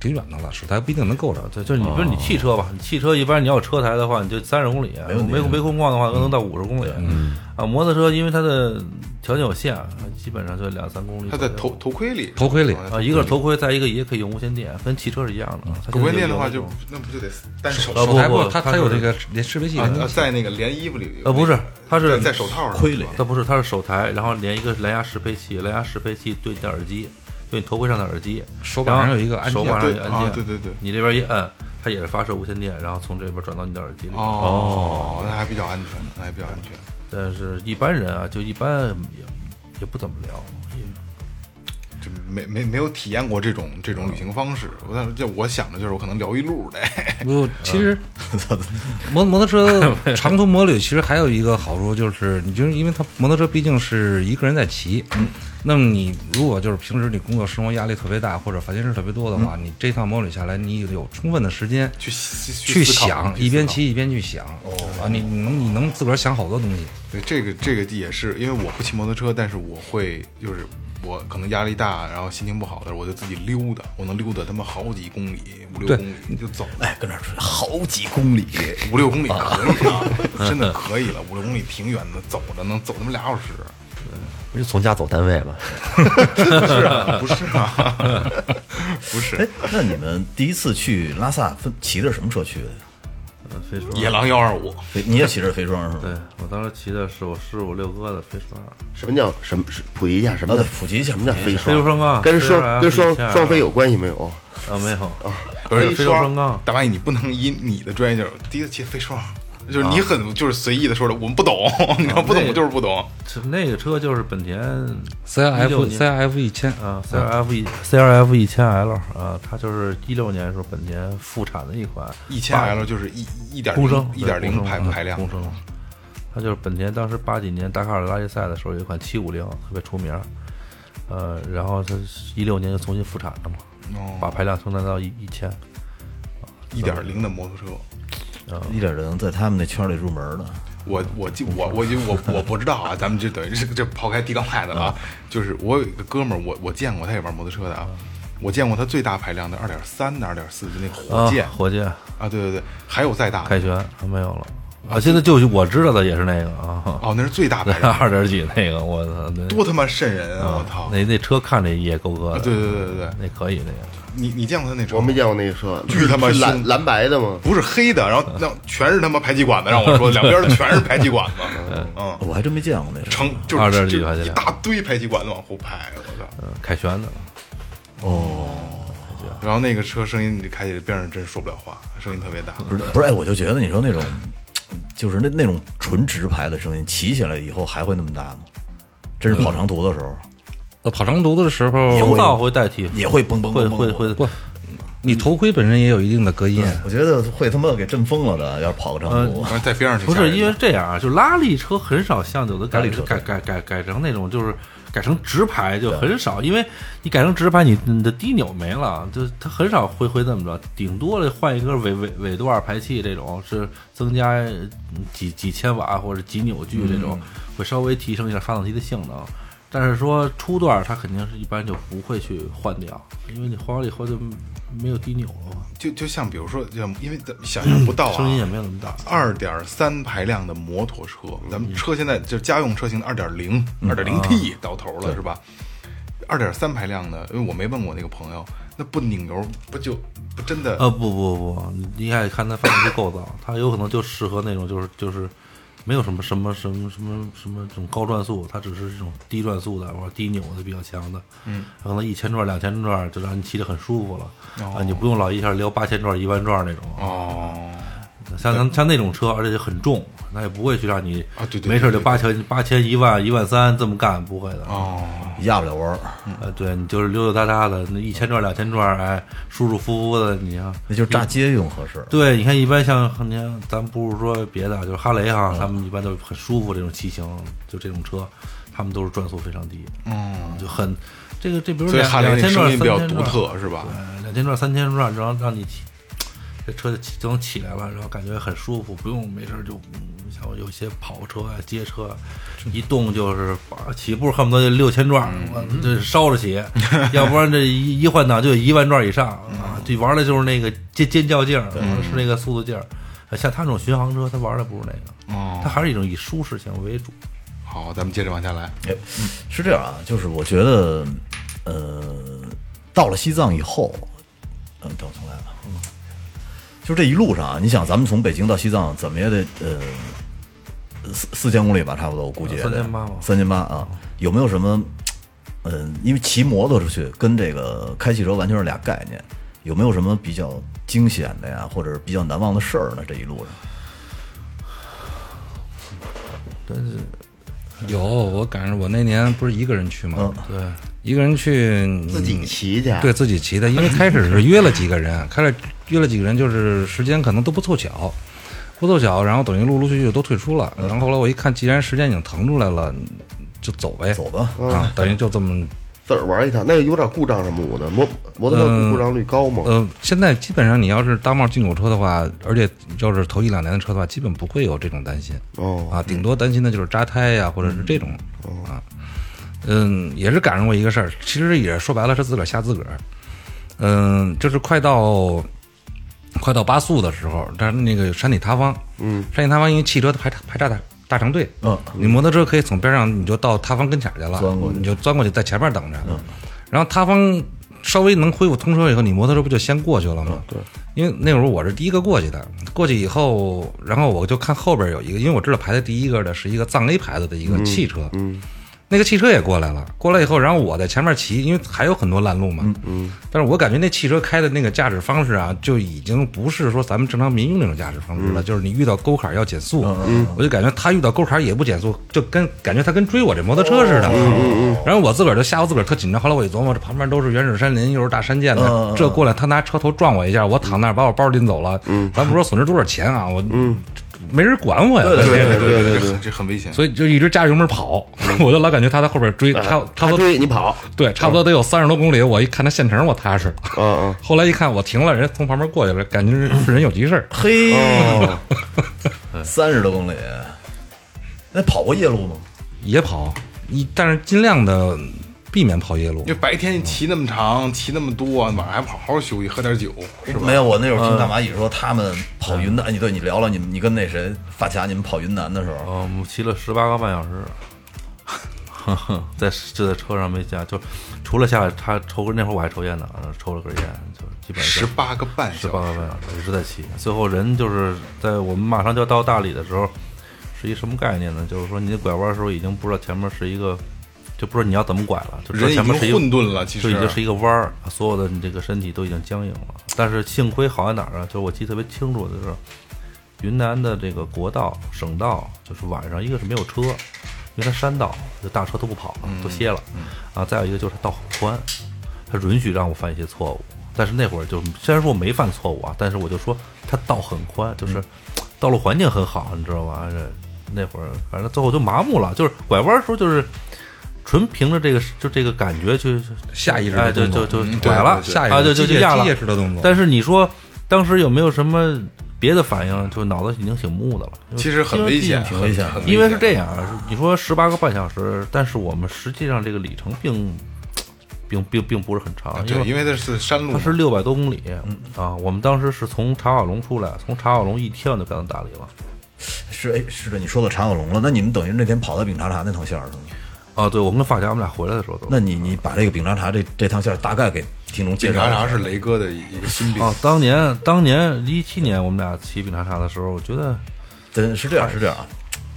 挺远的了，手台不一定能够着。对，就是你不是你汽车吧？你汽车一般你要有车台的话，你就三十公里，没没没空旷的话，可能到五十公里。嗯啊，摩托车因为它的条件有限，基本上就两三公里左右。他在头头盔里，头盔里啊啊，一个是头盔，再一个也可以用无线电，跟汽车是一样的。它头盔电的话就那不就得单手呃手台不不它它有这个连适配器在那个连衣服里呃不是，它是在在手套上盔里它不是，它是手台，然后连一个蓝牙适配器，蓝牙适配器对你的耳机，对你头盔上的耳机，手把上有一个按键手把上有对按键，啊对对对你这边一摁，它也是发射无线电，然后从这边转到你的耳机里。哦，那还比较安全，那还比较安全。但是一般人啊，就一般也也不怎么聊，也就没没没有体验过这种这种旅行方式。我当时就我想的就是我可能聊一路的，不，<laughs> 其实 <laughs> 摩摩托车长途摩旅其实还有一个好处就是，你就是因为它摩托车毕竟是一个人在骑，那么你如果就是平时你工作生活压力特别大或者烦心事特别多的话，你这趟摩旅下来，你有充分的时间去去想，去一边骑一边去想，哦啊，你你能你能自个儿想好多东西。对，这个这个也是因为我不骑摩托车，但是我会就是我可能压力大，然后心情不好的时候，我就自己溜达，我能溜达他妈好几公里，五六公里就走，哎，跟那儿说好几公里，五六公里可以啊，<laughs> 真的可以了，五六公里挺远的，走着能走他妈俩小时。不就从家走单位吗？不是啊，不是啊，不 <laughs> 是哎，那你们第一次去拉萨分骑的什么车去的呀？飞双野狼幺二五，飞你也骑着飞双是吗？对我当时骑的是我师傅六哥的飞双，什么叫什么？是普及一下？什么普及一下？什么叫飞飞双？双杠跟双跟双双飞有关系没有？啊没有。不是飞流双杠。大蚂蚁，你不能以你的专业角度第一次骑飞双，就是你很就是随意的说的，我们不懂，<laughs> 你知道不懂就是不懂。是那个车就是本田 CRF CRF 一千啊，C R F 一 C R F 一千 L 啊，它就是一六年时候本田复产的一款一千 L 就是一一点公升一点零排排量公，升，它就是本田当时八几年达喀尔拉力赛的时候有一款七五零特别出名，呃，然后它一六年就重新复产了嘛，哦把排量增加到一一千，一点零的摩托车。一点零在他们那圈里入门的。我我记我我就我我不知道啊，咱们就等于是这抛开提纲派的了啊，就是我有一个哥们儿，我我见过他也玩摩托车的啊，我见过他最大排量的二点三的、二点四的那个火箭。啊火箭。啊，对对对，还有再大的。凯旋还没有了啊，现在就是我知道的也是那个啊，哦，那是最大排量，<laughs> 二点几那个，我操，那多他妈瘆人啊！我操，那那车看着也够哥的，对对对对对，那可以那个。你你见过他那车？我没见过那个车，巨他妈蓝蓝白的吗？不是黑的，然后那全是他妈排气管子，让我说两边的全是排气管子，<laughs> 嗯，我还真没见过那车。成就是 2. 几排气量一大堆排气管子往后排，我操！嗯，凯旋的，哦然后那个车声音你开起来边上真说不了话，声音特别大。不是不是，哎，我就觉得你说那种，就是那那种纯直排的声音，骑起来以后还会那么大吗？真是跑长途的时候，呃，跑长途的时候，风噪会代替，也会嘣嘣会嘣嘣嘣会会不，你头盔本身也有一定的隔音。我觉得会他妈给震疯了的，要是跑个长途。不是因为这样啊，就拉力车很少像有的改改改改改成那种就是改成直排就很少，因为你改成直排，你你的低扭没了，就它很少会会这么着，顶多了换一个尾尾尾段排气这种是增加嗯几几千瓦或者几扭矩这种，会稍微提升一下发动机的性能。但是说初段它肯定是一般就不会去换掉，因为你换完了以后就没有低扭了嘛，就就像比如说，就因为咱们想象不到啊，声音也没有那么大。二点三排量的摩托车，咱嗯们车现在就是家用车型的二点零、二点零 T 到头了是吧？二点三排量的，因为我没问过那个朋友，那不拧油不就不真的？呃，不不不，你应该看它发动机构造，它有可能就适合那种就是就是没有什么什么什么什么什么这种高转速，它只是这种低转速的或者低扭的比较强的，嗯，可能一千转两千转就让你骑得很舒服了，啊，你不用老一下撩八千转一万转那种，哦，像像像那种车，而且很重，那也不会去让你啊对对没事就八千八千一万一万三这么干，不会的，哦，压不了弯儿，呃，对你就是溜溜达达的，那一千转两千转，哎，舒舒服服的，你啊。那就是炸街用合适。对，你看一般像你看，咱不是说别的，就是哈雷哈，他们一般都很舒服这种骑行，就这种车，他们都是转速非常低，嗯，就很这个这比如两所以哈雷两千转声音比较三千转独特是吧？对，两千转三千转，然后让你骑，这车就起就能起来了，然后感觉很舒服，不用没事就嗯像有些跑车啊、街车啊，一动就是起步恨不得就六千转，我这烧着起，<laughs> 要不然这一一换挡就有一万转以上啊！这玩的就是那个尖尖叫劲儿，是那个速度劲儿。像他这种巡航车，他玩的不是那个，哦他还是一种以舒适性为主。好，咱们接着往下来。哎，是这样啊，就是我觉得，呃，到了西藏以后，嗯，等我重来了，嗯，就这一路上啊，你想，咱们从北京到西藏，怎么也得呃四四千公里吧，差不多，我估计也得3800吧三千八啊，有没有什么？嗯，因为骑摩托出去跟这个开汽车完全是俩概念，有没有什么比较惊险的呀，或者比较难忘的事儿呢？这一路上，但是有，我赶上我那年不是一个人去吗？嗯，对，一个人去自己骑去，对自己骑的，因为开始是约了几个人，开始约了几个人，就是时间可能都不凑巧，不凑巧，然后等于陆陆续续都退出了。然后后来我一看，既然时间已经腾出来了，就走呗，走吧，啊，等于就这么自个儿玩一趟，那个有点故障什么的，摩摩托车故障率高吗？呃，现在基本上你要是大贸进口车的话，而且要是头一两年的车的话，基本不会有这种担心哦，啊，顶多担心的就是扎胎呀，或者是这种啊。嗯，也是赶上过一个事儿，其实也说白了是自个儿吓自个儿。嗯，就是快到快到八速的时候，但是那个山体塌方，嗯，山体塌方因为汽车排排炸大大长队，嗯，你摩托车可以从边上你就到塌方跟前儿去了，钻过去。你就钻过去在前面等着，然后塌方稍微能恢复通车以后，你摩托车不就先过去了吗？对，因为那会儿我是第一个过去的，过去以后，然后我就看后边有一个，因为我知道排在第一个的是一个藏 A 牌子的一个汽车，嗯，那个汽车也过来了，过来以后，然后我在前面骑，因为还有很多烂路嘛，嗯，但是我感觉那汽车开的那个驾驶方式啊，就已经不是说咱们正常民用那种驾驶方式了，就是你遇到沟坎要减速，嗯，我就感觉他遇到沟坎也不减速，就跟感觉他跟追我这摩托车似的，嗯嗯，然后我自个儿就吓唬自个儿特紧张，后来我一琢磨，这旁边都是原始山林，又是大山涧的，这过来他拿车头撞我一下，我躺那儿把我包拎走了，嗯，咱不说损失多少钱啊，我嗯。没人管我呀，对对对对对，这很危险。所以就一直加油门跑，<laughs> 我就老感觉他在后边追，差差他不多追你跑，对，差不多得有三十多公里。我一看他现成，我踏实。嗯嗯。<laughs> 后来一看我停了，人从旁边过去了，感觉是人有急事儿。嘿，<laughs> 三十多公里，那跑过夜路吗？也跑，一但是尽量的避免跑夜路因。为白天骑那么长，骑那么多，晚上还不好好休息，喝点酒，是吧？没有，我那会儿听大蚂蚁说他们跑云南，你对你聊聊你们，你跟那谁发卡你们跑云南的时候，嗯，我们骑了十八个半小时，<laughs> 在就在车上没下，就除了下来他抽根那会儿我还抽烟呢，呃抽了根烟，就基本上十八个半十小时，十八个半小时一直在骑。最后人就是在我们马上就要到大理的时候，是一什么概念呢？就是说你拐弯的时候已经不知道前面是一个，就不知道你要怎么拐了，就知道人已经前面是一个混沌了。其实就已经是一个弯儿，所有的你这个身体都已经僵硬了。但是幸亏好在哪儿啊？就是我记得特别清楚的是，云南的这个国道、省道，就是晚上一个是没有车，因为它山道，就大车都不跑了，都歇了。啊，再有一个就是它道很宽，它允许让我犯一些错误。但是那会儿就虽然说我没犯错误啊，但是我就说它道很宽，就是道路环境很好，你知道吧？这那会儿反正最后就麻木了，就是拐弯的时候就是。纯凭着这个就这个感觉去下意识哎，就就就拐了，下意识啊，就就就压了机械式的动作。但是你说当时有没有什么别的反应？就脑子已经挺木的了。其实很危险，挺危险很因为是这样，啊你说十八个半小时，但是我们实际上这个里程并并并并不是很长，因对，为因为它是山路，它是六百多公里啊。我们当时是从茶瓦龙出来，从茶瓦龙一天我就赶到大理了。是哎，是的，你说到茶瓦龙了，那你们等于那天跑到丙察察那趟线儿是吗？啊，对，我跟发夹我们俩回来的时候都。那你你把这个饼渣茶这这趟线大概给听众介警绍一下。察啥是雷哥的一一个心病啊，当年当年一七年我们俩骑饼渣茶的时候，我觉得真是这样，是这样啊。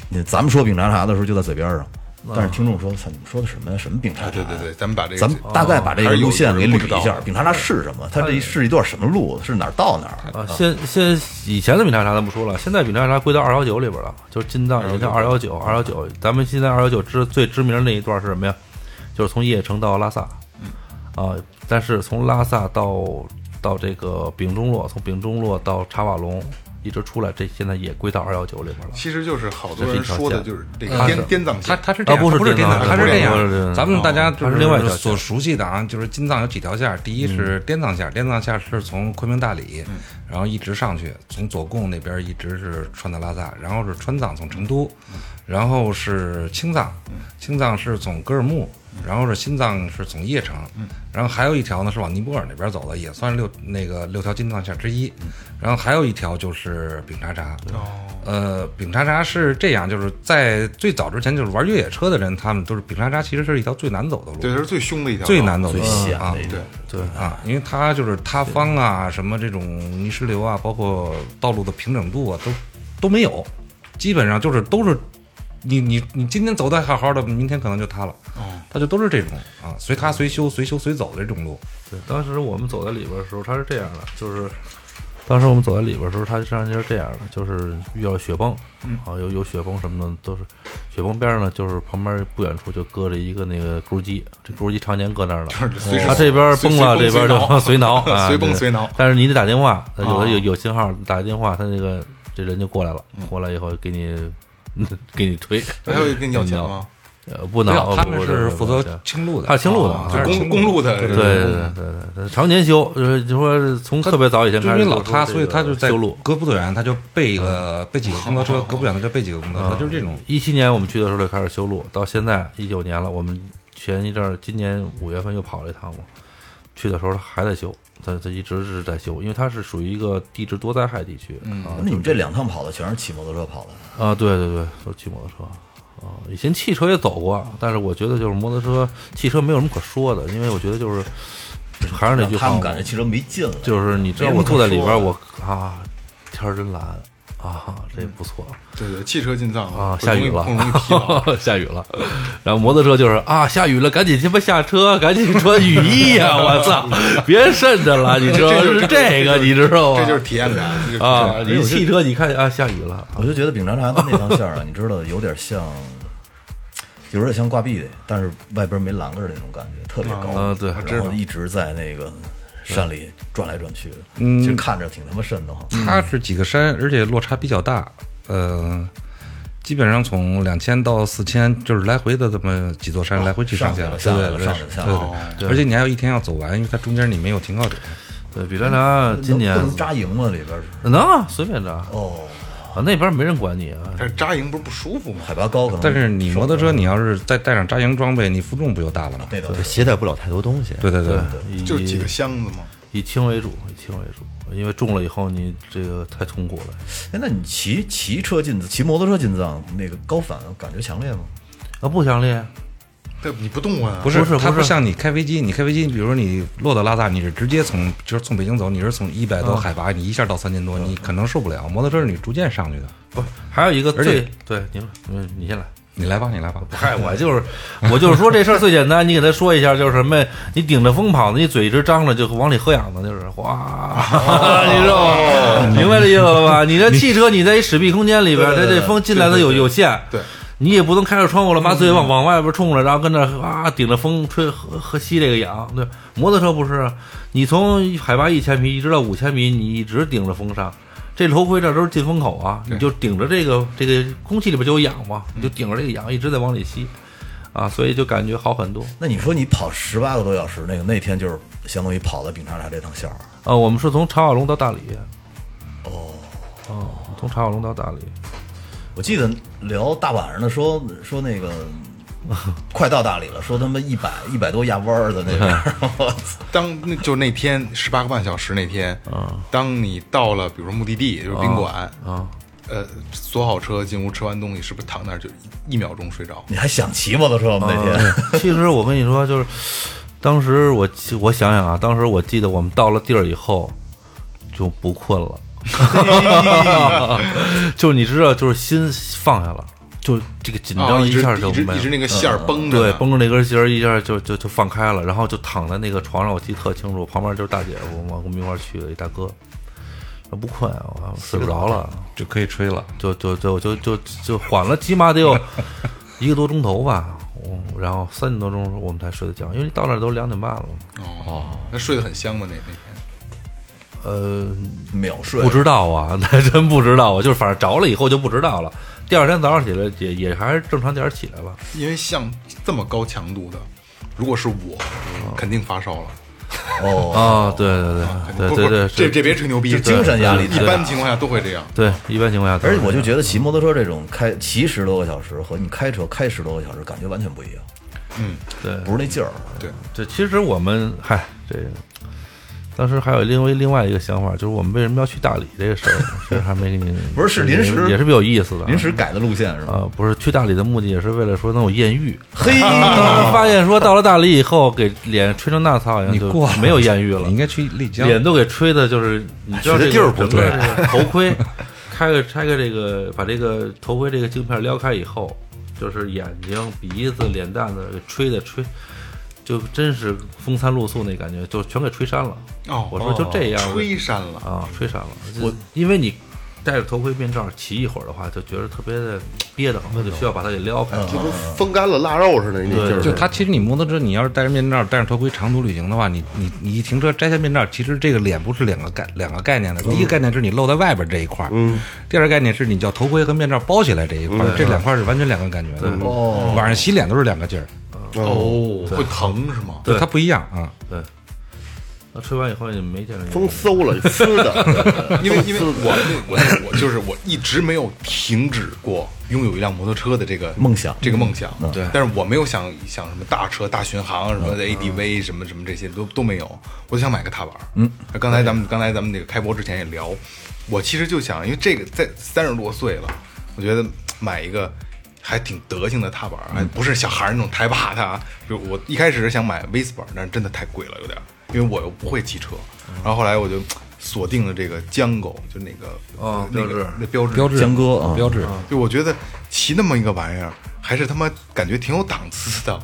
你咱们说饼渣茶的时候就在嘴边上，但是听众说，操，你们说的什么呀？什么丙察察？啊，对对对，咱们把这个咱们大概把这个路线给捋一。下丙察察是什么？它这是一段什么路？是哪儿到哪儿？啊，现现以前的丙察察咱不说了，现在丙察察归到二幺九里边了，就是进藏也叫二幺九，二幺九。咱们现在二幺九知最知名的那一段是什么呀？就是从叶城到拉萨，啊，但是从拉萨到到这个丙中洛，从丙中洛到查瓦龙，一直出来，这现在也归到二幺九里边了。其实就是好多人说的就是这个它滇滇藏他线，啊他是这样，他是，不是滇藏他是这样。咱们大家就是另外所熟悉的啊，就是金藏有几条线儿，第一是滇藏线，滇藏线是从昆明大理，然后一直上去，从左贡那边一直是穿到拉萨，然后是川藏从成都，然后是青藏，青藏是从格尔木，然后是新藏是从叶城，然后还有一条呢是往尼泊尔那边走的，也算是六那个六条金藏线之一，然后还有一条就是丙察察。呃，丙察察是这样，就是在最早之前，就是玩越野车的人，他们都是丙察察，其实是一条最难走的路，对，它是最凶的一条道，最难走的啊对对，啊，因为它就是塌方啊，什么这种泥石流啊，包括道路的平整度啊，都都没有，基本上就是都是你你你今天走的好好的，明天可能就塌了，哦，它就都是这种啊，随塌随修，随修随走的这种路。对，当时我们走在里边的时候，它是这样的，就是当时我们走在里边的时候，它实际上就是这样的，就是遇到雪崩，啊，有有雪崩什么的，都是雪崩边上呢，就是旁边不远处就搁着一个那个钩机，这钩机常年搁那儿了，<laughs> 就是随时它这边崩了，这边就随 <laughs> 随挠，<laughs> 啊随崩随挠但是你得打电话，有哦的有有信号，打电话，他那个这人就过来了，过来以后给你给你推，他会跟你要钱吗？呃，不能，他们是负责清路的，他是清路的啊就公公路的，对对对对对对，常年修，就是就说从特别早以前开始因为老他，所以他就在修路。隔不远，他就备一个备几个公交车，隔不远他就备几个公交车，就是这种。一七年我们去的时候就开始修路，到现在一九年了，我们前一阵儿今年五月份又跑了一趟嘛，去的时候它还在修，他他一直是在修，因为它是属于一个地质多灾害地区。嗯啊那你们这两趟跑的全是骑摩托车跑的？啊，对对对，都骑摩托车。啊，以前汽车也走过，但是我觉得就是摩托车、汽车没有什么可说的，因为我觉得就是还是那句话，他们感觉汽车没劲了。就是你知道我坐在里边我啊天真蓝啊，这不错。对对，汽车进藏啊，下雨了 <laughs> 下雨了，然后摩托车就是啊，下雨了，赶紧他妈下车，<laughs> 赶紧穿雨衣呀、<laughs> 我操，别渗着了，你知道吗？这就是是这个，你知道吗？这就是体验感啊，感你汽车你看啊，下雨了，我就觉得丙察察的那趟线儿啊，你知道有点像，有点像挂壁的，但是外边没栏杆儿那种感觉，特别高。啊对然后一直在那个山里转来转去的，嗯。其实看着挺他妈瘆得慌。它是几个山，而且落差比较大，呃，基本上从两千到四千，就是来回的这么几座山来回去上下了对对对上去了上去了对哦对，而且你还有一天要走完，因为它中间你没有停靠点。对比来达今年不能扎营吗？里边是。能啊，随便扎哦，啊，那边没人管你啊。但是扎营不是不舒服吗？海拔高可能。但是你摩托车，你要是再带上扎营装备，你负重不就大了吗？那倒携带不了太多东西。对对对，以就几个箱子嘛？以轻为主，以轻为主，因为重了以后你这个太痛苦了。哎，那你骑骑车进骑摩托车进藏，那个高反感觉强烈吗？啊，不强烈，对，你不动啊？不是不是像你开飞机，你开飞机，比如说你落到拉萨，你是直接从就是从北京走，你是从一百多海拔，你一下到三千多，你可能受不了。摩托车是你逐渐上去的，不，还有一个最对，你嗯，你先来。你来吧，你来吧。嗨，我就是我就是说这事儿最简单，你给他说一下，就是什么？你顶着风跑呢，你嘴一直张着，就往里喝氧呢，就是哗，<laughs> 你知道吗？明白这意思了吧？你这汽车你在一室闭空间里边，它这风进来的有有限，对，你也不能开着窗户了，把嘴往往外边冲着，然后跟那啊顶着风吹和和吸这个氧。对，摩托车不是，你从海拔一千米一直到五千米，你一直顶着风上。这头盔这都是进风口啊，你就顶着这个这个空气里边就有氧嘛，你就顶着这个氧一直在往里吸，啊，所以就感觉好很多。那你说你跑十八个多小时，那个那天就是相当于跑了丙察察这趟线儿。啊，我们是从长瓦龙到大理。哦，哦，从长瓦龙到大理。我记得聊大晚上的说说那个 <laughs> 快到大理了，说他妈一百一百多压弯儿的那边儿，<laughs> 我操当那就那天十八个半小时那天，当你到了比如说目的地就是宾馆，啊，呃，锁好车进屋吃完东西，是不是躺那儿就一秒钟睡着？你还想骑摩托车吗？那天 <laughs> 呃其实我跟你说，就是当时我我想想啊，当时我记得我们到了地儿以后就不困了，<laughs> 就是你知道，就是心放下了，就这个紧啊，张一下就没了。一直那个线儿绷着呢，对，绷着那根筋儿一下就就就放开了，然后就躺在那个床上，我记得特清楚，旁边就是大姐夫嘛，跟我们一块儿去的一大哥，说不困，我睡不着了，就可以吹了。就就就就就就缓了，起码得有一个多钟头吧，我然后三点多钟我们才睡的觉，因为到那儿都两点半了，哦，那睡得很香吗？那那天呃，秒睡，不知道啊，那真不知道啊，<laughs> 就是反正着了以后就不知道了，第二天早上起来也也还是正常点儿起来了，因为像这么高强度的，如果是我，肯定发烧了。哦，啊，对对对对不不对对，这这别吹牛逼，就精神压力一般情况下都会这样。对，一般情况下而且我就觉得骑摩托车这种开骑十多个小时和你开车开十多个小时感觉完全不一样，嗯，对。不是那劲儿。对，这其实我们嗨，这个当时还有另外另外一个想法，就是我们为什么要去大理这个事儿，<laughs> 其实还没给你，不是是临时也是比较有意思的啊，临时改的路线是吧？啊，不是去大理的目的也是为了说能有艳遇。嘿，发现说到了大理以后，给脸吹成那操样，就你过了没有艳遇了你，应该去丽江。脸都给吹的，就是你知道这个地儿不对头盔，开个拆个这个，把这个头盔这个镜片撩开以后，就是眼睛、鼻子、脸蛋子给吹的吹，就真是风餐露宿那感觉，就全给吹扇了。哦，我说就这样吹扇了。啊，吹扇了。我因为你戴着头盔面罩骑一会儿的话，就觉得特别的憋得慌，那就需要把它给撩开。就跟风干了腊肉似的那劲儿。就它其实你摩托车，你要是戴着面罩、戴着头盔长途旅行的话，你你你一停车摘下面罩，其实这个脸不是两个概两个概念的。第一个概念是你露在外边这一块，嗯，第二个概念是你叫头盔和面罩包起来这一块，这两块是完全两个感觉的。哦，晚上洗脸都是两个劲儿，哦，会疼是吗？对，它不一样啊。对，那吹完以后也没见着 <laughs> 风嗖了，呲的。<laughs> 因为因为我我我就是我一直没有停止过拥有一辆摩托车的这个梦想这个梦想。对但是我没有想想什么大车、大巡航什么的 ADV 什么什么这些都都没有，我就想买个踏板。嗯，刚才咱们刚才咱们那个开播之前也聊，我其实就想，因为这个在三十多岁了，我觉得买一个。还挺德行的踏板，还不是小孩儿那种抬把的啊。<laughs> 就我一开始是想买 Vespa，但是真的太贵了，有点儿，因为我又不会骑车。然后后来我就锁定了这个江狗，就那个哦那个那标志。标志。江哥啊。标志，就我觉得骑那么一个玩意儿，还是他妈感觉挺有档次的，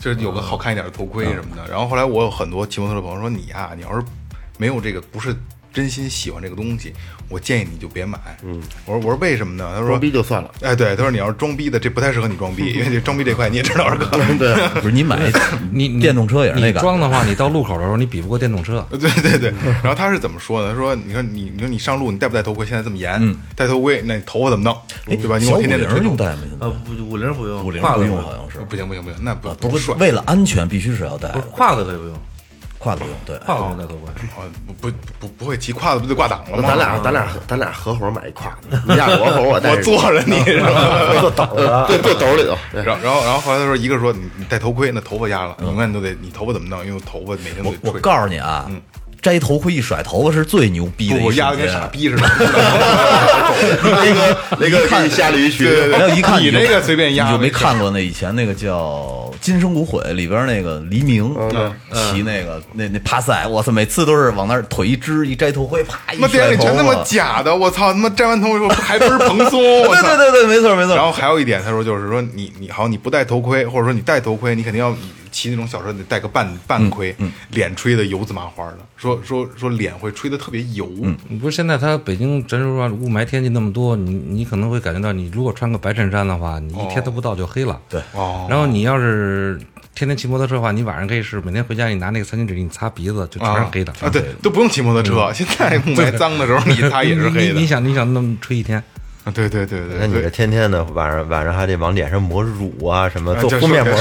就是有个好看一点的头盔什么的。然后后来我有很多骑摩托车的朋友说你呀、你要是没有这个不是真心喜欢这个东西，我建议你就别买。嗯，我说我说为什么呢？他说装逼就算了。哎，对，他说你要是装逼的，这不太适合你装逼，<laughs> 因为这装逼这块你也知道，二哥。对，不是你买 <laughs> 你你电动车也是那个装的话，你到路口的时候你比不过电动车。<laughs> 对对对，然后他是怎么说的？他说：“你说你你说你上路你戴不戴头盔？现在这么严，戴头盔那你头发怎么弄？对吧？你我天天得用戴吗？现在呃，不五零不用，五菱胯子不用，好像是。不行不行不行，那不不帅。为了安全，必须是要戴胯子可以不用，胯子不用。对，胯子不用戴头盔。哦，不不不不会骑胯子不就挂档了吗？咱俩咱俩咱俩合伙买一胯子，你俩我伙我带我坐着你是吧？<laughs> 坐斗里，对，坐斗里头。然后然后然后后来他说，一个说你你戴头盔，那头发压了，永远都得你头发怎么弄？因为头发每天都我我。告诉你啊，摘头盔一甩头发是最牛逼的不，我。压的跟傻逼似的。<laughs> 那个那个看下驴区，对对 <laughs> 然后一看你那个随便压你就没看过那以前那个叫《今生无悔》里边那个黎明骑那个那那趴赛，我操，每次都是往那儿腿一支一摘头盔，啪一甩头影里全那么。假的，我操！他妈摘完头以后 <laughs> 还倍儿蓬松，对对对对，没错没错。然后还有一点，他说就是说你你好，你不戴头盔，或者说你戴头盔，你肯定要骑那种小车得戴个半半盔，脸吹的油紫麻花的，说说说脸会吹的特别油，你不是现在它北京咱说雾霾天气那么多，你你可能会感觉到，你如果穿个白衬衫的话，你一天都不到就黑了。对。哦。然后你要是天天骑摩托车的话，你晚上可以是每天回家你拿那个餐巾纸给你擦鼻子，就全是黑的。啊，对，都不用骑摩托车，现在雾霾脏的时候，你擦也是黑的。你 <laughs> 你，想你想那么吹一天，啊对对对对那你这。天天的晚上晚上还得往脸上抹乳啊，什么做敷面膜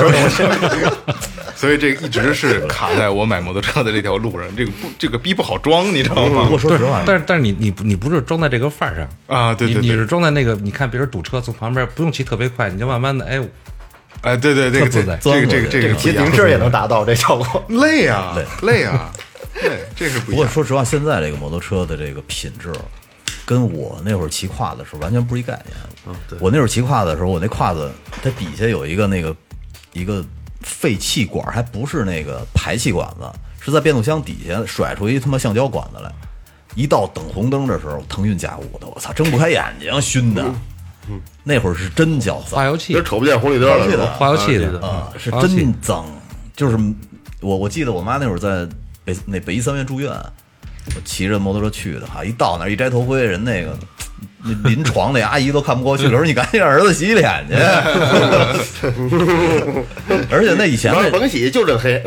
所以这个一直是卡在我买摩托车的这条路上，这个不这个逼不好装，你知道不吗过？说实话，但是但是你你你不是装在这个范儿上啊对对对你你是装在那个你看别人堵车从旁边不用骑特别快，你就慢慢的哎，哎，对对，这个这特自在这个这个这个骑自行车也能达到这效果。<laughs> 累啊，累啊，对，这是不不一样。过说实话，现在这个摩托车的这个品质，跟我那会儿骑胯子的时候完全不是一概念。我那会儿骑胯子的时候，我那胯子它底下有一个那个一个废气管，还不是那个排气管子，是在变速箱底下甩出一他妈橡胶管子来。一到等红灯的时候，腾云驾雾的，我操，睁不开眼睛，熏的。那会儿是真焦躁，化油器就瞅不见红绿灯了，化油器的啊，是真脏。就是我我记得我妈那会儿在北那北医三院住院，我骑着摩托车去的哈，一到那儿一摘头盔，人那个那 <laughs> 临床那阿姨都看不过去了，<laughs> 说你赶紧让儿子洗脸去。<laughs> 而且那以前那甭甭洗，就这黑。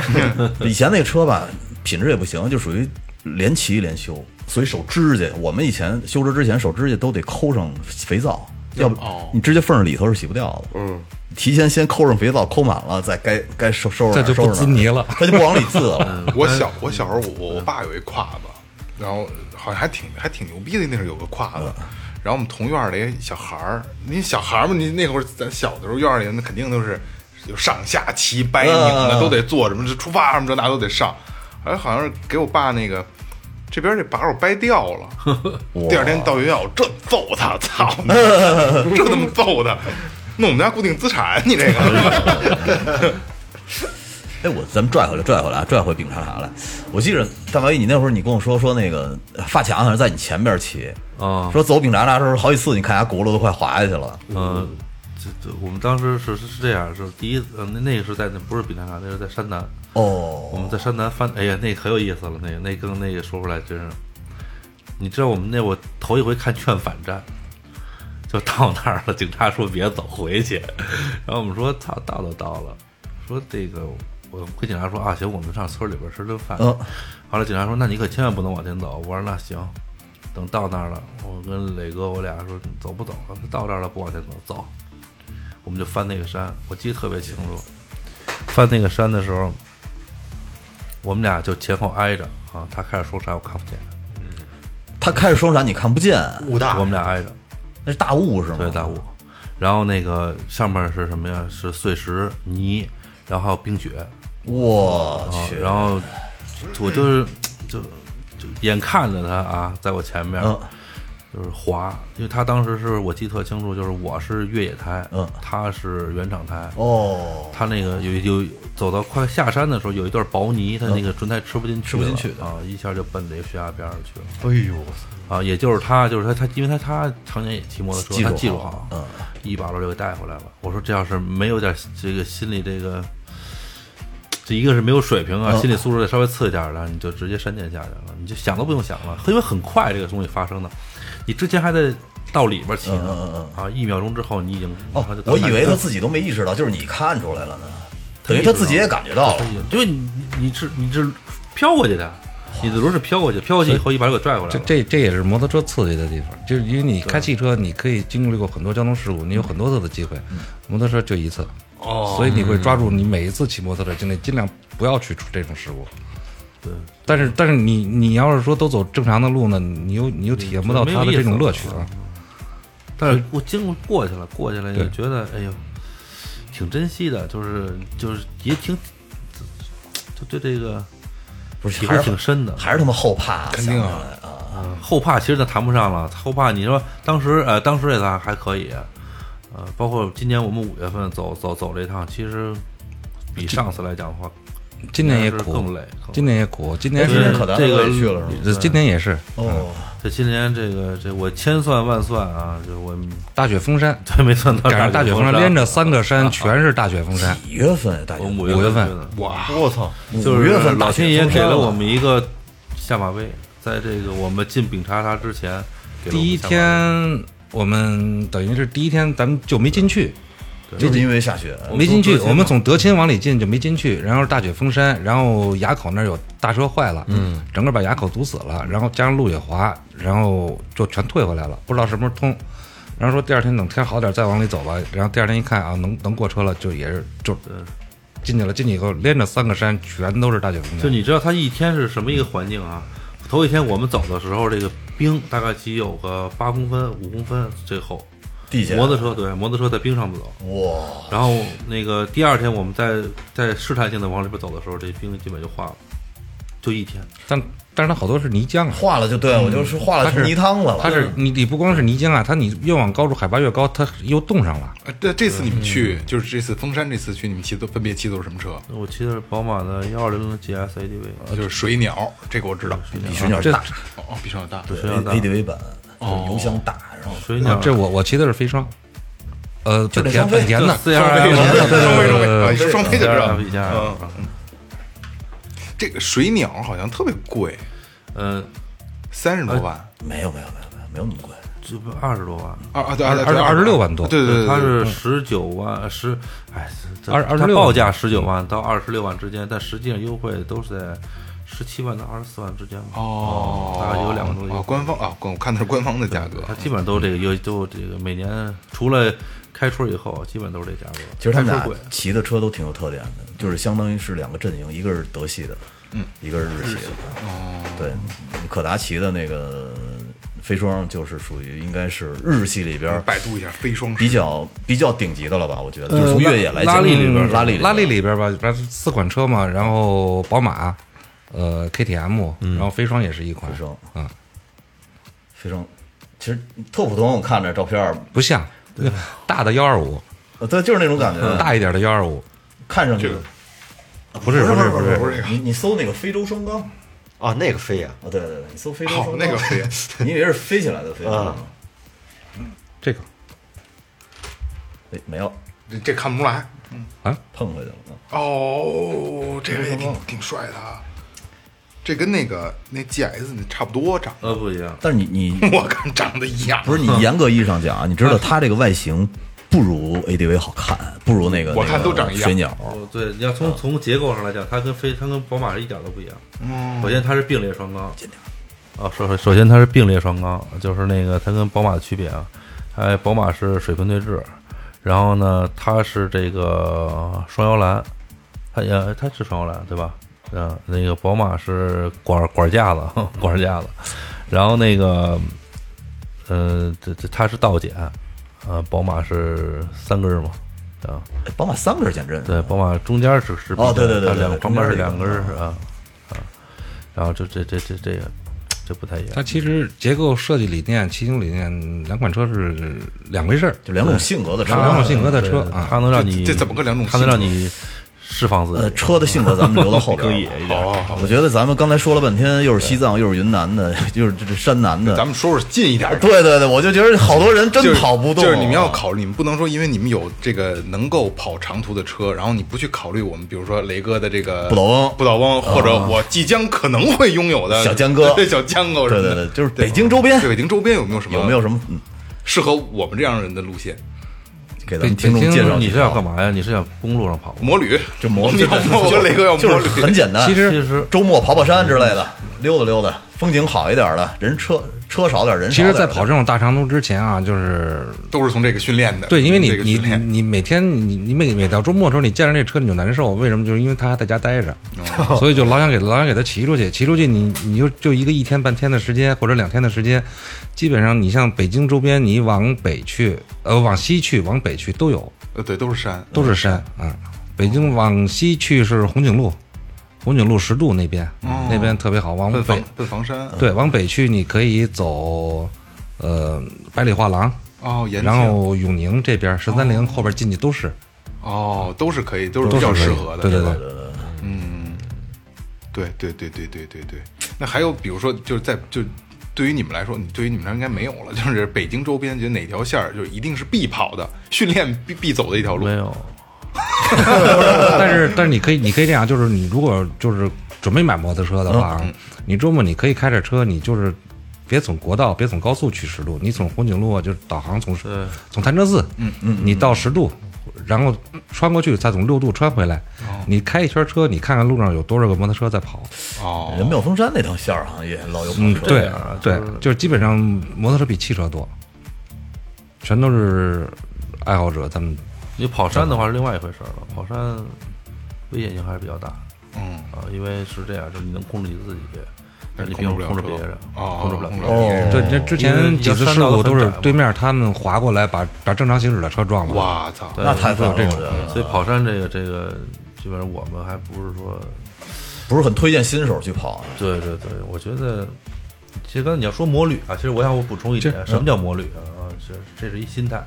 以前那车吧，品质也不行，就属于连骑连修，所以手指甲，我们以前修车之前手指甲都得抠上肥皂，要不你指甲缝里头是洗不掉的。嗯，提前先抠上肥皂，抠满了，再该该收收拾这就不滋泥了。它就不往里滋了。我小我小时候，我我爸有一胯子，然后好像还挺还挺牛逼的，那时候有个胯子。然后我们同院里小孩儿，你小孩儿嘛，你那会儿咱小的时候院里那肯定都是有上下棋、掰拧的，嗯都得做什么这出发什么这那都得上。哎，好像是给我爸那个这边这把手掰掉了，<laughs> 第二天到学校这揍他，操，<laughs> 这怎么揍他？弄我们家固定资产，你这个。<laughs> 哎，我咱们拽回来，拽回来，拽回丙察察来。我记着大毛衣，你那会儿你跟我说说那个发卡好像在你前边骑，啊，说走丙察察的时候好几次，你看伢轱辘都快滑下去了。嗯，这这我们当时是是是这样，是第一，呃，那那个是在那不是比那啥，那是在山南，哦，我们在山南翻，哎呀，那可有意思了，那个那跟那个说出来真是，你知道我们那我头一回看劝返站，就到那儿了，警察说别走，回去，<laughs> 然后我们说操，到都到了，说这个我跟警察说啊，行，我们上村里边吃顿饭，嗯后来警察说那你可千万不能往前走，我说那行。等到那儿了，我跟磊哥我俩说你走不走了？他到这儿了不往前走，走。我们就翻那个山，我记得特别清楚。翻那个山的时候，我们俩就前后挨着，啊，他开着双闪我看不见，他开着双闪你看不见，雾大我们俩挨着，那是大雾是吗？对大雾，然后那个上面是什么呀？是碎石泥，然后还有冰雪，我啊去，，然后我就是 <tsk> 就就眼看着他啊，在我前面，嗯。就是滑，因为他当时是我记得特清楚，就是我是越野胎，嗯。他是原厂胎，哦，他那个有有走到快下山的时候，有一段薄泥，他那个轮胎吃不进去，吃不进去的。啊，一下就奔那个悬崖边上去了。哎呦，啊，也就是他，就是他，他，因为他他常年也骑摩托车，他技术好好，嗯，一把轮就给带回来了。我说这要是没有点这个心理这个，这一个是没有水平啊，嗯心理素质再稍微次一点的，你就直接闪电下去了，你就想都不用想了，因为很快这个东西发生的，你之前还在道里边骑呢，嗯嗯嗯啊，一秒钟之后你已经我以为他自己都没意识到，就是你看出来了呢，等于他自己也感觉到了。因为你你是你是飘过去的，你的轮是飘过去，飘过去以后一把就给拽回来这。这这也是摩托车刺激的地方，就是因为你开汽车，你可以经历过很多交通事故，你有很多次的机会，摩托车就一次，哦，所以你会抓住你每一次骑摩托的经历，尽量不要去出这种事故。对，但是但是你你要是说都走正常的路呢，你又你又体验不到它的这种乐趣啊。但是我经过过去了，过去了也觉得哎呦，挺珍惜的，就是就是也挺，就对这个不是，还是挺深的。还是他妈后怕，肯定啊。后怕其实那谈不上了，后怕你说当时呃当时这趟还可以，呃，包括今年我们五月份走走走这趟，其实比上次来讲的话，今年也苦，更累。今年也苦，今年今年是可达这个去了是吗？呃今年也是哦，这今年这个这我千算万算啊，就我大雪封山，<laughs> 对没算到赶上大雪封山，连着三个山全是大雪封山。几月份大家我五五月份。哇，我操，就是五月份老天爷给了我们一个下马威，在这个我们进丙察察之前，第一天我们等于是第一天咱们就没进去，就是因为下雪，没进去，我们从德钦往里进就没进去，然后是大雪封山，然后垭口那儿有大车坏了，嗯，整个把垭口堵死了，然后加上路也滑，然后就全退回来了，不知道什么时候通。然后说第二天等天好点再往里走吧，然后第二天一看啊，能能过车了，就也是就进去了。进去以后连着三个山全都是大雪封山，就你知道它一天是什么一个环境啊？头一天我们走的时候，这个冰大概只有个八公分、五公分最厚。地下摩托车对，摩托车在冰上不走。哇，然后那个第二天我们在在试探性的往里边走的时候，这冰基本就化了，就一天。但但是它好多是泥浆啊。化了就对，我就是化了是泥汤了。它是你你不光是泥浆啊，它你越往高处海拔越高，它 <laughs> 又冻上了。呃这这次你们去就是这次封山这次去，你们骑都分别骑的都是什么车？我骑的是宝马的幺二零零 GS ADV，呃就是水鸟，这个我知道。比水鸟这大，哦哦，比上大。对水鸟大 ADV 版，就是油箱大，然后水鸟这我我骑的是飞霜，呃，本田就本田的 R 飞，F 双飞，对对啊你说双飞就知道。这个水鸟好像特别贵，嗯，三十多万。没有没有没有没有没有那么贵，这不二十多万。二啊对，二二二十六万多对对对，它对是十九万十，哎，二二它26报价十九万到二十六万之间，但实际上优惠都是在十七万到二十四万之间吧。哦，大概有两万多啊，官方啊，我看的是官方的价格它。基本上都这个有，都这个每年除了开春以后，基本都是这价格。其实他们俩骑的车都挺有特点的，就是相当于是两个阵营，一个是德系的，嗯，一个是日系的。哦，对，可达骑的那个飞霜就是属于应该是日系里边百度一下飞霜比较比较顶级的了吧？我觉得，就是从越野来讲，拉力里边，拉力拉力里边吧，反正四款车嘛，然后宝马，呃，KTM，然后飞霜也是一款。飞，霜。嗯，飞霜，其实特普通，我看着照片，不像大的幺二五，呃对，就是那种感觉，大一点的幺二五，看上去。不是不是不是不是不是。你你搜那个非洲双缸。啊，那个飞呀，啊，对对对，你搜非洲哦双缸，那个飞，<laughs> 你以为是飞起来的飞啊？吗？这个。哎，没有，这这看不出来。嗯啊？碰回去了。嗯。哦，这个也挺挺帅的啊。这跟那个那 GS 那差不多长，呃，不一样。但是你你 <laughs> 我看长得一样。不是你严格意义上讲啊，你知道它这个外形不如 ADV 好看，不如那个 <laughs> 我看那个都长一样水鸟。哦，对，你要从从结构上来讲，它跟飞它跟宝马是一点都不一样。首先它是并列双缸，啊，首首首先它是并列双缸，就是那个它跟宝马的区别啊，它宝马是水分对置，然后呢它是这个双摇篮，它也它是双摇篮对吧？啊，那个宝马是管管架子，<laughs> 管架子，然后那个，呃，这这它是倒减，啊，宝马是三根儿嘛，啊，哎宝马三根减震，对，宝马中间是是哦对对对两旁边是中间是两根儿啊啊，然后这这这这这个这不太一样。它，其实结构设计理念、骑行理念，两款车是两回事儿，就两种性格的车，两种性格的车啊。它能让你这这怎么个两种它能让你释放自呃，车的性格咱们留到后边儿。好好好，我觉得咱们刚才说了半天，又是西藏，又是云南的，<laughs> 又是这这山南的。咱们说说近一点的。对对对，我就觉得好多人真跑不动。就是你们要考虑，你们不能说因为你们有这个能够跑长途的车，然后你不去考虑我们，比如说雷哥的这个不倒翁不倒翁，或者我即将可能会拥有的小江哥对 <laughs> 小江哥对对对，就是北京周边对北京周边有没有什么有没有什么嗯适合我们这样人的路线？给咱们听众介绍？你是要干？嘛呀？你是想公路上跑吗？摩旅就摩旅，我觉得雷哥要就是摩旅，很简单。其实其实周末跑跑山之类的，溜达溜达，风景好一点的，人车车少点，人少其实，在跑这种大长途之前啊，就是都是从这个训练的。对，因为你你你每天你你每每到周末的时候，你见着这车你就难受，为什么？就是因为他还在家待着，所以就老想给老想给他骑出去，骑出去你你就就一个一天半天的时间或者两天的时间，基本上你像北京周边，你往北去，呃，往西去，往北去都有，呃对都是山，都是山啊。北京往西去是红景路，红景路十渡那边，那边特别好。往北奔房山对往北去，你可以走，呃，百里画廊。哦，然后永宁这边十三陵后边进去都是，哦都是可以，都是比较适合的，对对对，嗯，对对对对对对对。那还有比如说，就是在就对于你们来说，你对于你们来说应该没有了，就是北京周边，觉得哪条线儿就一定是必跑的，训练必必走的一条路没。有，<laughs> 但是但是你可以你可以这样，就是你如果就是准备买摩托车的话，你周末你可以开着车，你就是别从国道，别从高速去十渡，你从红景路啊，就是导航从对。从潭柘寺，嗯嗯，你到十渡，然后穿过去，再从六渡穿回来，你开一圈车，你看看路上有多少个摩托车在跑，哦，人妙峰山那条线儿好像也老有摩托，车。对啊。对，就是基本上摩托车比汽车多，全都是爱好者，他们你跑山的话是另外一回事儿了，跑山危险性还是比较大嗯，啊，因为是这样，就是你能控制你自己，但你控制不了控制别人，哦控制不了对，这之前几次事故都是对面他们划过来把把正常行驶的车撞了。哇操，那太烦了，这种所以跑山这个这个，基本上我们还不是说，不是很推荐新手去跑啊。对对对，我觉得，其实刚才你要说摩旅啊，其实我想我补充一点，什么叫摩旅啊？啊，这这是一心态，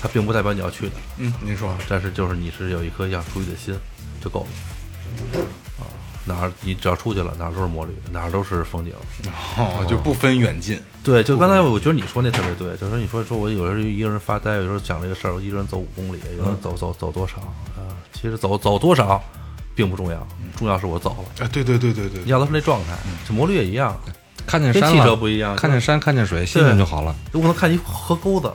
它并不代表你要去的，嗯，您说但是就是你是有一颗想出去的心就够了。啊，哪儿你只要出去了，哪儿都是摩旅，哪儿都是风景。哦，就不分远近，对，就刚才我觉得你说那特别对，就是你说说我有时候一个人发呆，有时候想这个事儿，我一个人走五公里，有人走走走多少啊？其实走走多少并不重要，重要是我走了。啊，对对对对对，要的是那状态，这摩旅也一样，看见山跟汽车了，不一样看见山看见水，心情就好了。有可能看一河沟子，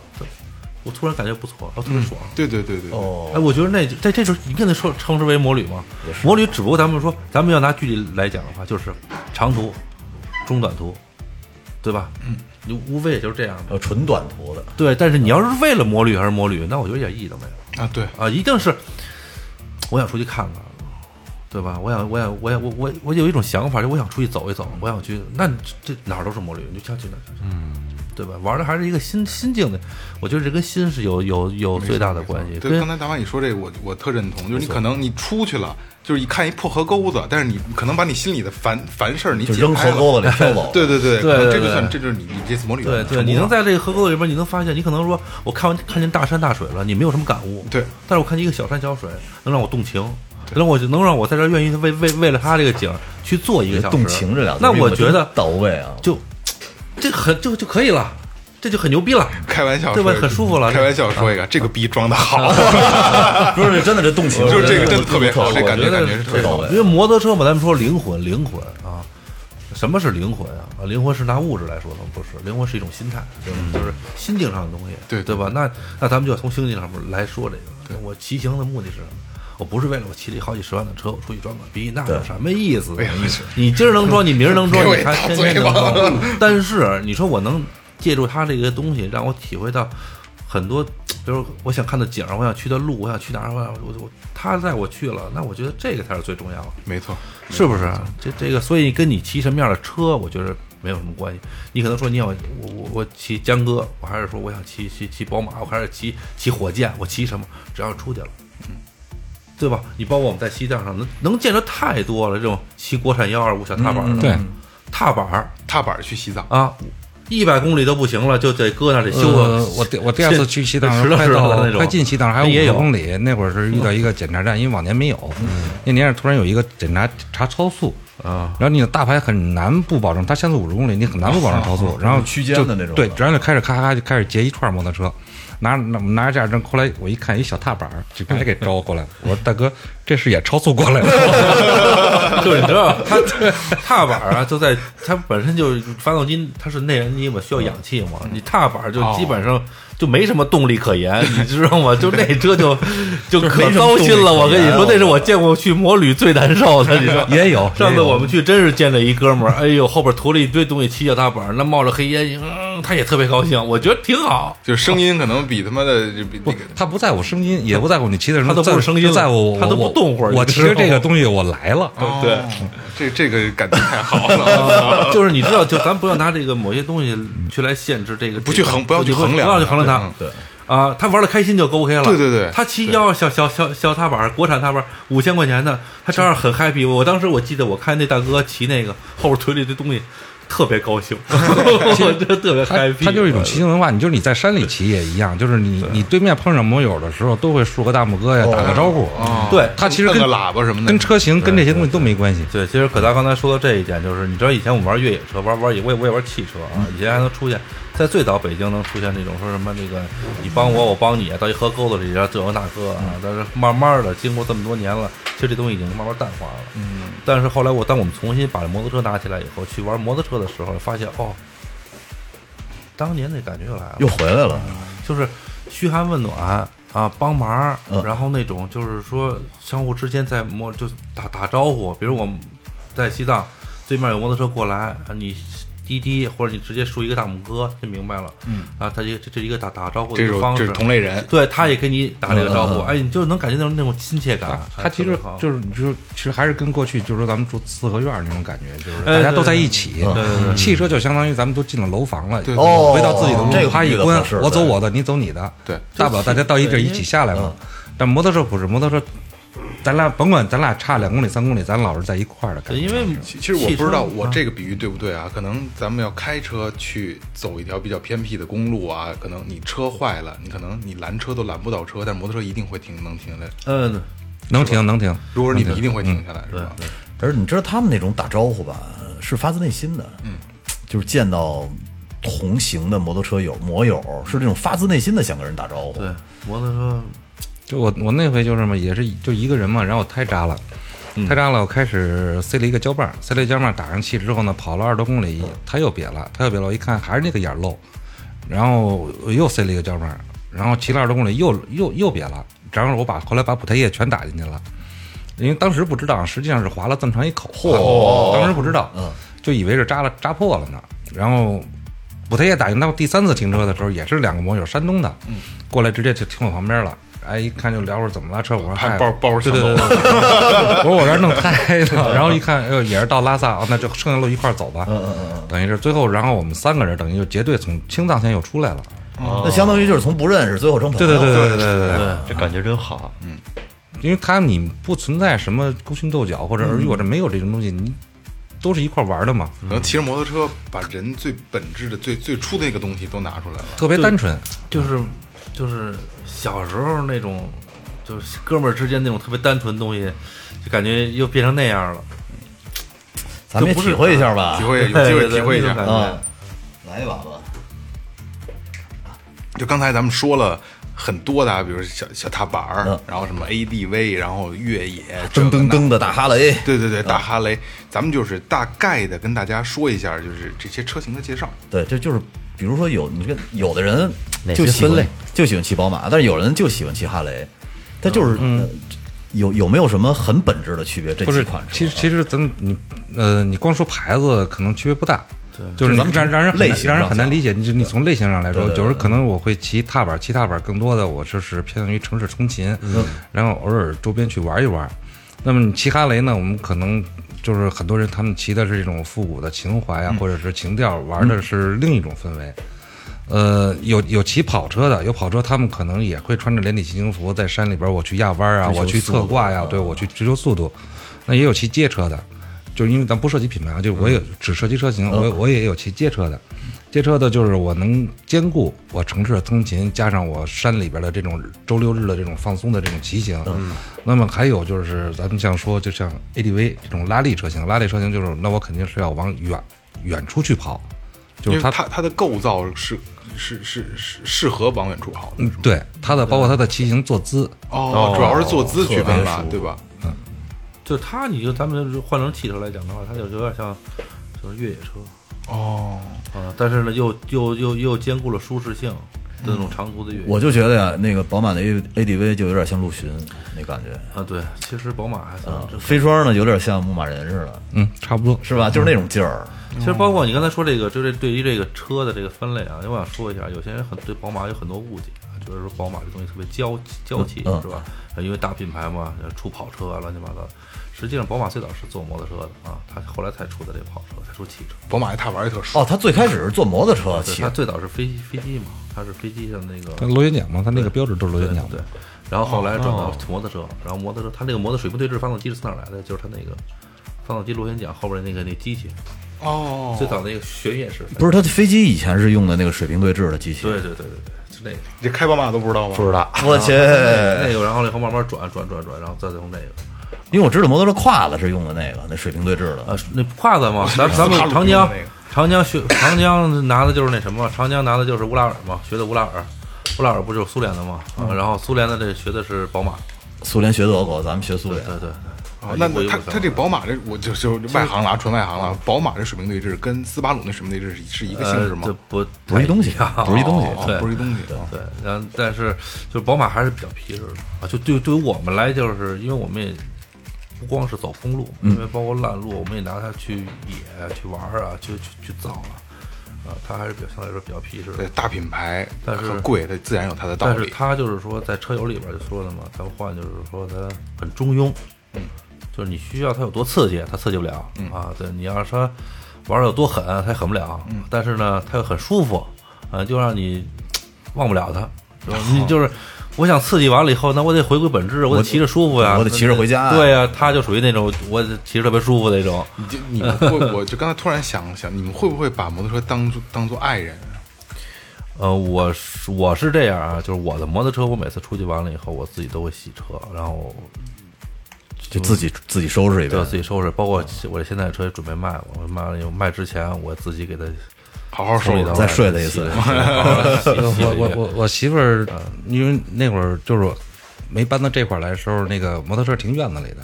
我突然感觉不错，我特别爽。对对对对对，哦哎，我觉得那在这时候你跟他说称之为摩旅吗？摩旅只不过咱们说，咱们要拿距离来讲的话，就是长途、中短途，对吧？嗯，你无非也就是这样的。呃，纯短途的，对，但是你要是为了摩旅还是摩旅，那我觉得一点意义都没有啊对，啊！一定是我想出去看看，对吧？我想，我想，我想，我我我有一种想法，就我想出去走一走，我想去，那这哪儿都是摩旅，你就想去哪儿就去，嗯，对吧？玩的还是一个心心境的，我觉得这跟心是有有有最大的关系。对，刚才大妈你说这个，我我特认同，就是你可能你出去了，就是一看一破河沟子，但是你可能把你心里的烦烦事儿你就扔。河沟子里飘走。对 <laughs> 对对，对这就算这就是你你这次魔旅对对，你能在这个河沟里边，你能发现，你可能说，我看完看见大山大水了，你没有什么感悟，对，但是我看见一个小山小水，能让我动情，能我就能让我在这儿愿意为为为了他这个景去做一个。动情这俩字那我觉得到位啊。就这很就就可以了，这就很牛逼了。开玩笑对吧很舒服了开玩笑说一个，这个逼装的好，<laughs> 不是真的，这动情 <laughs> 就是这个真的特别好，这感觉感觉是特别好因为摩托车嘛，咱们说灵魂，灵魂啊，什么是灵魂啊？啊，灵魂是拿物质来说的，不是，灵魂是一种心态，对吧就是心境上的东西，对对吧？那那咱们就从心境上面来说这个。我骑行的目的是什么？我不是为了我骑了好几十万的车，我出去装个逼，那有什么意思？你今儿能装，你明儿能装，你还天天能装。但是你说我能借助他这个东西，让我体会到很多，比如我想看的景，我想去的路，我想去哪儿，我想我我他带我去了，那我觉得这个才是最重要的。没错，是不是？这这个，所以跟你骑什么样的车，我觉得没有什么关系。你可能说你要我我我骑江哥，我还是说我想骑骑骑宝马，我还是骑骑火箭，我骑什么？只要出去了，嗯，对吧？你包括我们在西藏上能能见着太多了，这种骑国产幺二五小踏板的，对，踏板儿。踏板去西藏，啊。一百公里都不行了，就得搁那里修。我第我第二次去西藏，的那种。快进西藏还有五十公里，那会儿是遇到一个检查站，因为往年没有，那年是突然有一个检查查超速。啊，然后你的大牌很难不保证，它限速五十公里，你很难不保证超速，然后区间对的那种对，然后就开始咔咔就开始截一串摩托车。拿拿拿着驾驶证，后来我一看一小踏板儿，就把他给招过来了。我说大哥，这是也超速过来了。<laughs> 就是你知道，他 <laughs> 踏板啊，就在他本身就是发动机，它是内燃机嘛，需要氧气嘛。你踏板就基本上就没什么动力可言，<laughs> 你知道吗？就那车就 <laughs> 就可糟心了。我跟你说，那是我见过去摩旅最难受的。你说 <laughs> 也有上次我们去，真是见了一哥们儿，哎呦，后边驮了一堆东西，骑脚踏板，那冒着黑烟，嗯，他也特别高兴，我觉得挺好。就是声音可能比他妈的就比那个他不在乎声音，也不在乎你骑的时候，他都不声音在乎他都不动会儿我骑这个东西，我来了。对，这这个感觉太好了。就是你知道，就咱不要拿这个某些东西去来限制这个，不去衡不要去衡量不要去衡量它嗯。对啊，他玩的开心就 OK 了。对对对他骑幺小小小小踏板，国产踏板五千块钱的，他照样很 happy。我当时我记得我看那大哥骑那个后边推了一堆东西，特别高兴，我觉得特别它 happy。他就是一种骑行文化，你就是你在山里骑也一样，就是你你对面碰上摩友的时候，都会竖个大拇哥呀，打个招呼。对他其实跟喇叭什么的，跟车型跟这些东西都没关系。对，其实可达刚才说到这一点，就是你知道以前我们玩越野车，玩玩也我也我也玩汽车啊，以前还能出现，在最早北京能出现那种说什么那个你帮我我帮你，到一河沟子里然后这个那个啊，但是慢慢的经过这么多年了，其实这东西已经慢慢淡化了。嗯，但是后来我当我们重新把摩托车拿起来以后，去玩摩托车的时候，发现哦，当年那感觉又来了，又回来了。就是嘘寒问暖啊，帮忙，嗯然后那种就是说相互之间在摩就打打招呼，比如我们在西藏对面有摩托车过来，啊你滴滴或者你直接竖一个大拇哥就明白了，嗯。啊，他这这一个打打招呼的方式。这是同类人。对，他也跟你打这个招呼，哎，你就能感觉到那种亲切感。他其实就是，就是其实还是跟过去，就是说咱们住四合院那种感觉，就是哎大家都在一起对对对。汽车就相当于咱们都进了楼房了，哦回到自己的屋这个啪一关我走我的，你走你的，对，大不了大家到一地儿一起下来嘛。但摩托车不是，摩托车，咱俩甭管咱俩差两公里三公里，咱老是在一块儿的感，觉。因为其其实我不知道我。这个比喻对不对啊？可能咱们要开车去走一条比较偏僻的公路啊，可能你车坏了，你可能你拦车都拦不到车，但摩托车一定会停，能停下来。嗯，能停能停，如果是你们一定会停下来，是吧？对，而你知道他们那种打招呼吧，是发自内心的，嗯，就是见到同行的摩托车友、摩友，是这种发自内心的想跟人打招呼。对，摩托车就我我那回就是嘛，也是就一个人嘛，然后我胎扎了，胎扎了，我开始塞了一个胶棒，塞了一个胶棒，打上气之后呢，跑了二十多公里，它又瘪了，它又瘪了，我一看还是那个眼漏，然后我又塞了一个胶棒，然后骑了二十多公里又又又瘪了，然后我把后来把补胎液全打进去了，因为当时不知道，实际上是划了这么长一口，嚯，当时不知道，就以为是扎了扎破了呢，然后。补胎液打进到第三次停车的时候，也是两个摩友，山东的，过来直接就停我旁边了。哎，一看就聊会儿怎么了车，我说嗨，还包包着对对对，对 <laughs> 我说我这儿弄胎呢，<laughs> 然后一看，哎呦，也是到拉萨，哦，那就剩下路一块儿走吧。嗯嗯嗯，等于是最后，然后我们三个人等于就结队从青藏线又出来了。那相当于就是从不认识最后成朋友。对对对对对对对，这感觉真好。嗯因为他你不存在什么勾心斗角或者尔虞我诈，没有这种东西，你都是一块玩的嘛，可能骑着摩托车把人最本质的、最最初的那个东西都拿出来了。特别单纯。就是就是小时候那种，就是哥们儿之间那种特别单纯的东西，就感觉又变成那样了。咱们体会一下吧 <laughs> 体。会有机会体会一下。感啊觉，来一把吧。就刚才咱们说了很多的啊，比如小小踏板儿嗯，然后什么 ADV，然后越野，噔噔噔的大哈雷，对对对，大哈雷，咱们就是大概的跟大家说一下，就是这些车型的介绍。对，这就是比如说有你这个有的人就喜欢些分类？就喜欢骑宝马，但是有人就喜欢骑哈雷，他就是、呃有有没有什么很本质的区别？这不是几款车，其实其实咱你呃，你光说牌子可能区别不大，就是你咱们让让人类型让人很难理解。你就你从类型上来说，对对对有时候可能我会骑踏板，骑踏板更多的我就是偏向于城市通勤，然后偶尔周边去玩一玩。那么你骑哈雷呢，我们可能就是很多人他们骑的是一种复古的情怀啊，或者是情调，玩的是另一种氛围。呃，有有骑跑车的，有跑车，他们可能也会穿着连体骑行服在山里边，我去压弯啊，我去侧挂呀，对我去追求速度。那也有骑街车的，就是因为咱不涉及品牌啊，就是我也只涉及车型，我我也有骑街车的。街车的就是我能兼顾我城市的通勤，加上我山里边的这种周六日的这种放松的这种骑行。嗯那么还有就是咱们像说，就像 ADV 这种拉力车型，拉力车型就是那我肯定是要往远远处去跑，就是它它它的构造是是是是适合往远处跑的。嗯，对它的包括它的骑行坐姿，哦，主要是坐姿区分吧，对吧？嗯就它，你就咱们换成汽车来讲的话，它就有点像就是越野车哦，啊，但是呢，又又又又兼顾了舒适性的那种长途的越野。我就觉得呀，那个宝马的 A ADV 就有点像陆巡那感觉，啊，对，其实宝马还算啊，飞霜呢有点像牧马人似的，嗯，差不多。是吧？就是那种劲儿。其实包括你刚才说这个，就是对于这个车的这个分类啊，我想说一下，有些人很对宝马有很多误解啊，就是说宝马这东西特别娇娇气，嗯是吧？因为大品牌嘛，出跑车啊，乱七八糟。实际上，宝马最早是做摩托车的啊，他后来才出的这跑车，才出汽车。宝马那踏板也特爽。哦，他最开始是做摩托车对，骑它，最早是飞飞机嘛，他是飞机上那个它螺旋桨嘛，他那个标志都是螺旋桨对对。然后后来转到摩托车，然后摩托车他那个摩托水平对置发动机是从哪来的？就是他那个发动机螺旋桨后边那个那机器，哦，最早那个旋叶式。不是他的飞机以前是用的那个水平对置的机器。对对对对对，是那个。你开宝马都不知道吗？不知道，我去，<laughs> 那个，然后以后慢慢转转转转，然后再用那个。因为我知道摩托车胯子是用的那个，那水平对峙的。呃，那胯子嘛，咱咱们长江 <laughs> 长江学长江拿的就是那什么，长江拿的就是乌拉尔嘛，学的乌拉尔，乌拉尔不就是苏联的嘛？啊，然后苏联的这学的是宝马，苏联学德国，咱们学苏联。对对对。哦那我那它它这宝马这我就就外行了啊，纯外行了。宝马这水平对峙跟斯巴鲁那水平对峙是是一个性质吗呃？这不不是一东西啊不是一东西不是一东西。对，然后但是就是宝马还是比较皮实的啊。就对对于我们来，就是因为我们也不光是走公路，嗯因为包括烂路，我们也拿它去野啊、去玩儿啊、去去去造啊，啊，它还是比较相对来说比较皮实的对，。大品牌但是和贵，它自然有它的道理。但是它就是说，在车友里边就说的嘛，咱们换就是说它很中庸，嗯，就是你需要它有多刺激，它刺激不了，啊，对你要说玩的有多狠，它也狠不了，嗯，但是呢，它又很舒服，啊，就让你忘不了它？<laughs> 你就是。我想刺激完了以后，那我得回归本质，我得骑着舒服呀，我得骑着回家呀对呀，他就属于那种我骑着特别舒服那种。你就你们会，我就刚才突然想想，你们会不会把摩托车当做当做爱人？<laughs> 呃，我是我是这样啊，就是我的摩托车，我每次出去完了以后，我自己都会洗车，然后就自己自己收拾一遍对，自己收拾，包括我这现在车也准备卖了，我卖了以后卖之前，我自己给它好好收一刀，再睡他一次 <laughs> 我我我我媳妇儿，因为那会儿就是没搬到这块儿来的时候，那个摩托车停院子里的。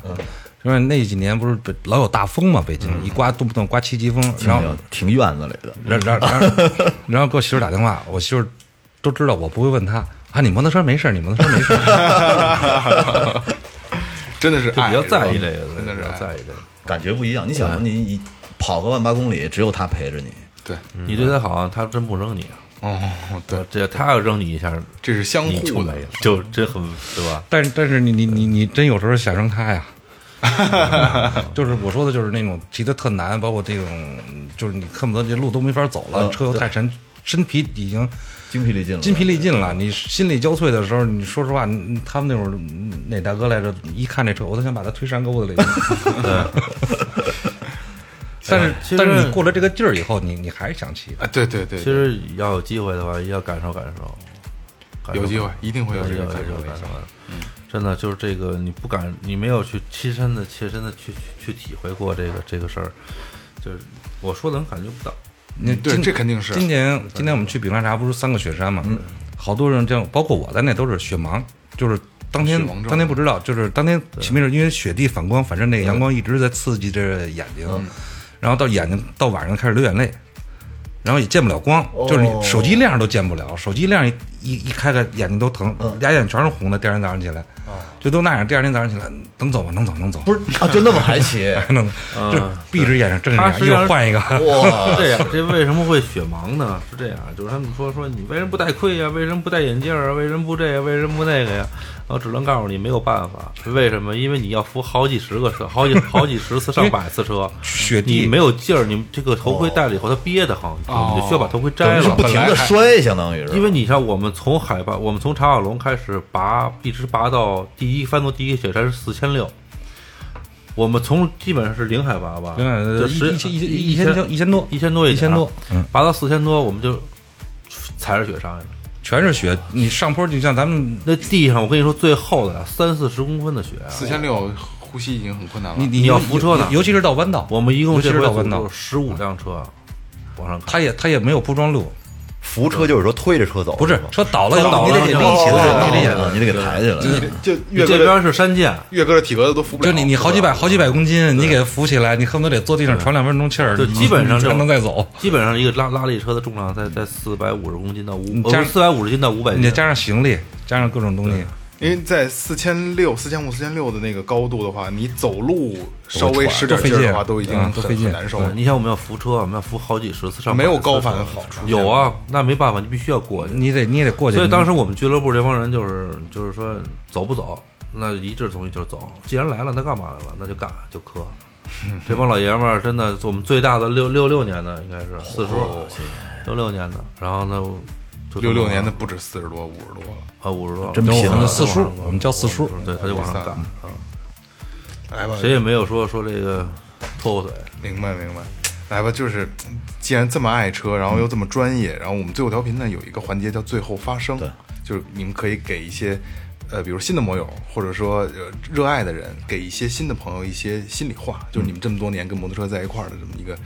因为那几年不是老有大风嘛，北京一刮动不动刮七级风，然后停院子里的，然然然然后给我媳妇儿打电话，我媳妇儿都知道我不会问她啊，你摩托车没事，你摩托车没事儿。<laughs> 真的是比较在意这个，比真的是在意这个。感觉不一样。你想，你你跑个万八公里，只有他陪着你，对，你对他好，他真不扔你啊。哦，对，这他要扔你一下，这是相互的你就没。了，就真很对吧？但是但是你你你你真有时候想扔他呀。<laughs> 就是我说的，就是那种骑的特难，包括这种，就是你恨不得这路都没法走了，嗯车又太沉，身体已经精疲力尽了。筋疲力尽了。你心力交瘁的时候，你说实话，你他们那会儿哪大哥来着？一看这车，我都想把他推山沟子里。<laughs> 但是其实但是你过了这个劲儿以后，你你还是想骑。啊，对对对，其实要有机会的话，要感受感受。有机会一定会有这个感受感受。嗯，真的就是这个，你不敢，你没有去亲身的、切身的去去去体会过这个这个事儿，就是我说的人感觉不到。你对这肯定是今年今年我们去比拉查不是三个雪山嘛？好多人这样，包括我在内都是雪盲，就是当天当天不知道，就是当天起没是因为雪地反光，反正那个阳光一直在刺激着眼睛，然后到眼睛到晚上开始流眼泪。然后也见不了光，就是你手机亮都见不了，手机亮一一一开开眼睛都疼，俩眼全是红的。第二天早上起来，就都那样。第二天早上起来能走吗？能走，能走。不 <laughs> 是啊，就那么还骑？<laughs> 能，就闭着眼睛睁着眼又换一个。哇是这样，这为什么会血盲呢？是这样，就是他们说说你为什么不戴盔呀？为什么不戴眼镜啊？为什么不这个？为什么不那个呀？我只能告诉你没有办法，为什么？因为你要扶好几十个车，好几好几十次、上百次车，<laughs> 雪地你没有劲儿，你这个头盔戴了以后它憋得慌，你就需要把头盔摘了。是不停的摔，相当于是。因为你像我们从海拔，我们从茶瓦龙开始拔，一直拔到第一翻到第一个雪山是四千六，我们从基本上是零海拔吧，另外就十一一一一千一千多，一千多一千多，嗯，拔到四千多，我们就踩着雪上去了。全是雪。你上坡就像咱们，那地上我跟你说最厚的三四十公分的雪啊，四千六呼吸已经很困难了。你你要扶车呢？尤其是到弯道，我们一共这回是到弯道，十五辆车往上他也他也没有铺装路，扶车就是说推着车走，不是车倒了你得给立起哦来，你得给啊你得给抬起来。就你这岳哥的边是山涧，岳哥的体格子都扶不了。就你你好几百好几百公斤，你给它扶起来，你恨不得得坐地上喘两分钟气儿，就基本上才能再走。基本上一个拉拉力车的重量在在四百五十公斤到五你加上四百五十斤到五百斤，你再加上行李，加上各种东西，因为在四千六、四千五、四千六的那个高度的话，你走路稍微使点劲儿的话，都已经很嗯都费劲难受了。你想我们要扶车，我们要扶好几十次上，没有高反好处有啊，那没办法，你必须要过去。你得你也得过去。所以当时我们俱乐部这帮人就是就是说走不走，那一致同意就是走。既然来了，那干嘛来了？那就干就磕。<laughs> 这帮老爷们儿真的，我们最大的六六六年的应该是四叔，六六年的，然后呢，就六六年的不止四十多、五十多了。啊五十多，真拼了我们四叔，我们叫四叔，对，他就往上干啊，来吧，谁也没有说说这个拖后腿。明白明白。来吧，就是既然这么爱车，然后又这么专业，然后我们最后调频呢有一个环节叫最后发声，对，就是你们可以给一些呃，比如新的摩友，或者说呃热爱的人，给一些新的朋友一些心里话，就是你们这么多年跟摩托车在一块儿的这么一个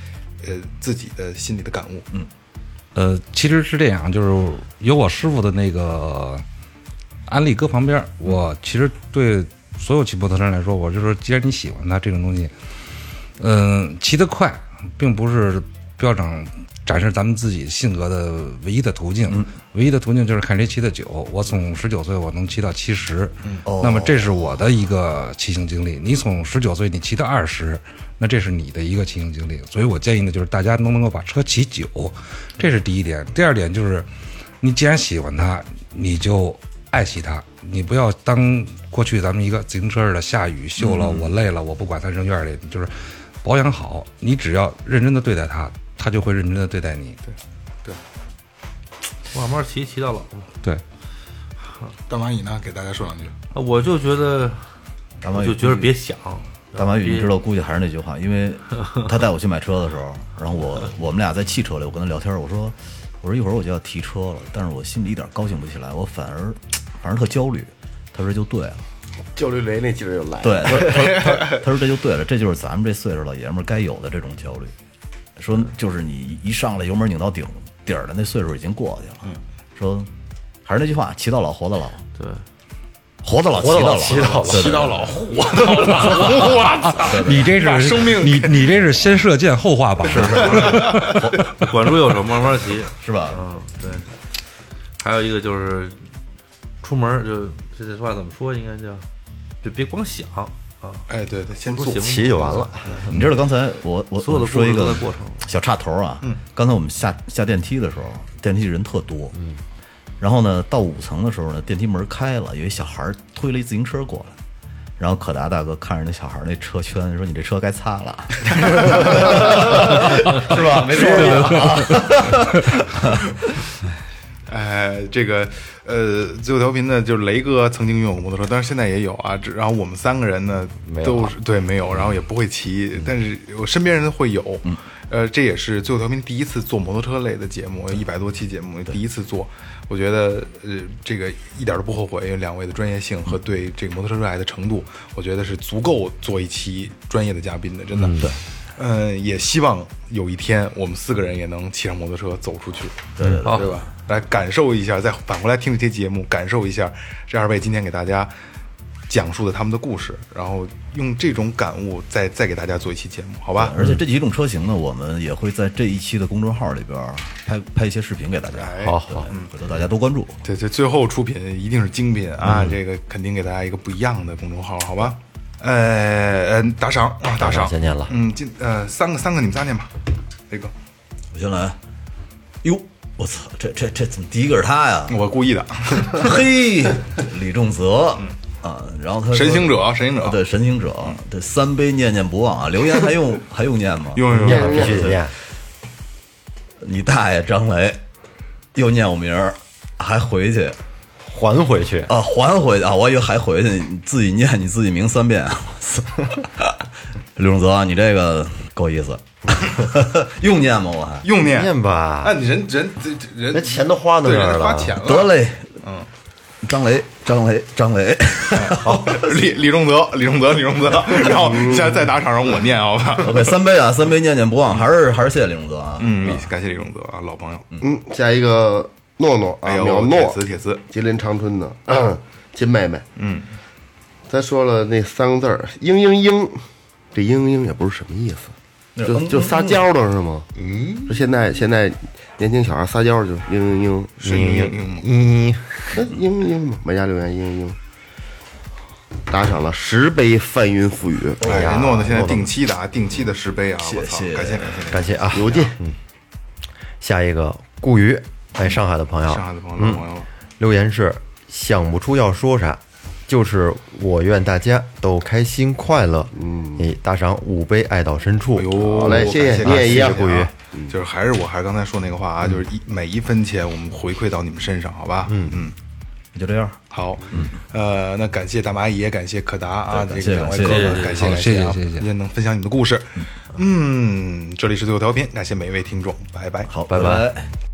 呃自己的心里的感悟。嗯，呃，其实是这样，就是有我师傅的那个安利搁旁边，我其实对所有骑摩托车人来说，我就说，既然你喜欢它这种东西，嗯、骑得快，并不是标准展示咱们自己性格的唯一的途径，唯一的途径就是看谁骑得久。我从十九岁我能骑到七十，那么这是我的一个骑行经历。你从十九岁你骑到二十，那这是你的一个骑行经历。所以我建议呢，就是大家都能够把车骑久，这是第一点。第二点就是，你既然喜欢它，你就爱惜它。你不要当过去咱们一个自行车似的，下雨锈了，我累了，我不管它扔院里，就是保养好。你只要认真的对待它，它就会认真的对待你。对，对慢慢骑骑到老嘛。对，大蚂蚁呢，给大家说两句。啊我就觉得，大蚂蚁就觉得别想。大马宇，你知道，估计还是那句话，因为 <laughs> 他带我去买车的时候，然后我 <laughs> 我们俩在汽车里，我跟他聊天，我说我说一会儿我就要提车了，但是我心里一点高兴不起来，我反而反而特焦虑。他说就对了，焦虑雷那劲儿就来了。对，他 <laughs> 他他他说这就对了，这就是咱们这岁数老爷们儿该有的这种焦虑。说就是你一上来油门拧到顶底儿的那岁数已经过去了。说还是那句话，骑到老活到老，对，活到老活到老骑到老，骑到老，活到老，我操！<laughs> 你这是 <laughs> 生命你你这是先射箭后画靶，是是？<laughs> 管住右手，慢慢骑。是吧？嗯，对。还有一个就是，出门就这这话怎么说？应该叫，就别光想啊，哎，对对，先做骑就完了。你知道刚才我我所有的说一个小岔头啊，刚才我们下下电梯的时候，电梯人特多，嗯，然后呢，到五层的时候呢，电梯门开了，有一小孩推了一自行车过来，然后可达大哥看着那小孩那车圈，说：“你这车该擦了，<laughs> <laughs> 是吧？”没错，<laughs> 哎，这个呃，最后调频呢，就是雷哥曾经拥有过摩托车，但是现在也有啊。只然后我们三个人呢，都是对没有，然后也不会骑，但是我身边人会有。呃，这也是最后调频第一次做摩托车类的节目，一百多期节目第一次做，我觉得呃，这个一点都不后悔，因为两位的专业性和对这个摩托车热爱的程度，我觉得是足够做一期专业的嘉宾的，真的。对。嗯，也希望有一天我们四个人也能骑上摩托车走出去。对对对对吧？来感受一下，再反过来听这些节目，感受一下这二位今天给大家讲讲述的他们的故事，然后用这种感悟再再给大家做一期节目，好吧？而且这几种车型呢，我们也会在这一期的公众号里边拍拍一些视频给大家。好好，回头大家多关注。对对，最后出品一定是精品啊！这个肯定给大家一个不一样的公众号，好吧？呃，呃打赏啊，打赏，先念了嗯，今呃三个三个你们仨念吧，雷哥，我先来。哟，我操，这这这怎么第一个是他呀？我故意的，<laughs> 嘿，李仲泽啊，然后他神行者，神行者，对神行者，对三杯念念不忘啊，留言还用 <laughs> 还用念吗？用用用，必须得念，你大爷张雷，又念我名儿，还回去还回去。啊，还回去啊！我以为还回去，你自己念你自己名三遍。我操 <laughs> 刘仲泽，你这个够意思，<laughs> 用念吗？我还？用念。念吧。啊，你人人这人那钱都花到对那儿了，人花钱了，得嘞，嗯，张雷，张雷，张雷，<laughs> 好，李李仲泽，李仲泽，李仲泽，<laughs> 然后现在再打场上我念，啊，我？OK，三杯啊，三杯念念不忘，还是还是谢谢李仲泽啊。嗯，感谢李仲泽啊，老朋友。嗯，下一个诺诺啊，哎呦，淼铁诺，丝铁丝，吉林长春的 <clears throat> 金妹妹，嗯，咱说了那三个字儿“嘤嘤嘤”，这“嘤嘤”也不是什么意思，就就撒娇的是吗？嗯，说现在现在年轻小孩撒娇就嘤嘤嘤，嘤嘤嘤嘤，<laughs> 那嘤嘤嘛，买家留言嘤嘤，打赏了十杯翻云覆雨，哎呀，诺诺现在定期的啊，定期的十杯啊，谢谢感谢感谢。感谢啊。有劲，下一个顾瑜，哎，上海的朋友，上海的朋友，老朋友，留言是想不出要说啥，就是我愿大家都开心快乐。嗯，你打赏五杯爱到深处。哎呦，好嘞谢谢感你也一样。谢谢啊就是还是我还是刚才说那个话啊，就是一每一分钱我们回馈到你们身上，好吧？嗯。嗯。就这样，好，呃，那感谢大蚂蚁，也感谢可达啊，这对感谢个两位哥哥，感谢感谢谢啊，谢谢谢谢。今天能分享你们的故事，嗯，这里是最后调频，感谢每一位听众，拜拜，好，拜。拜拜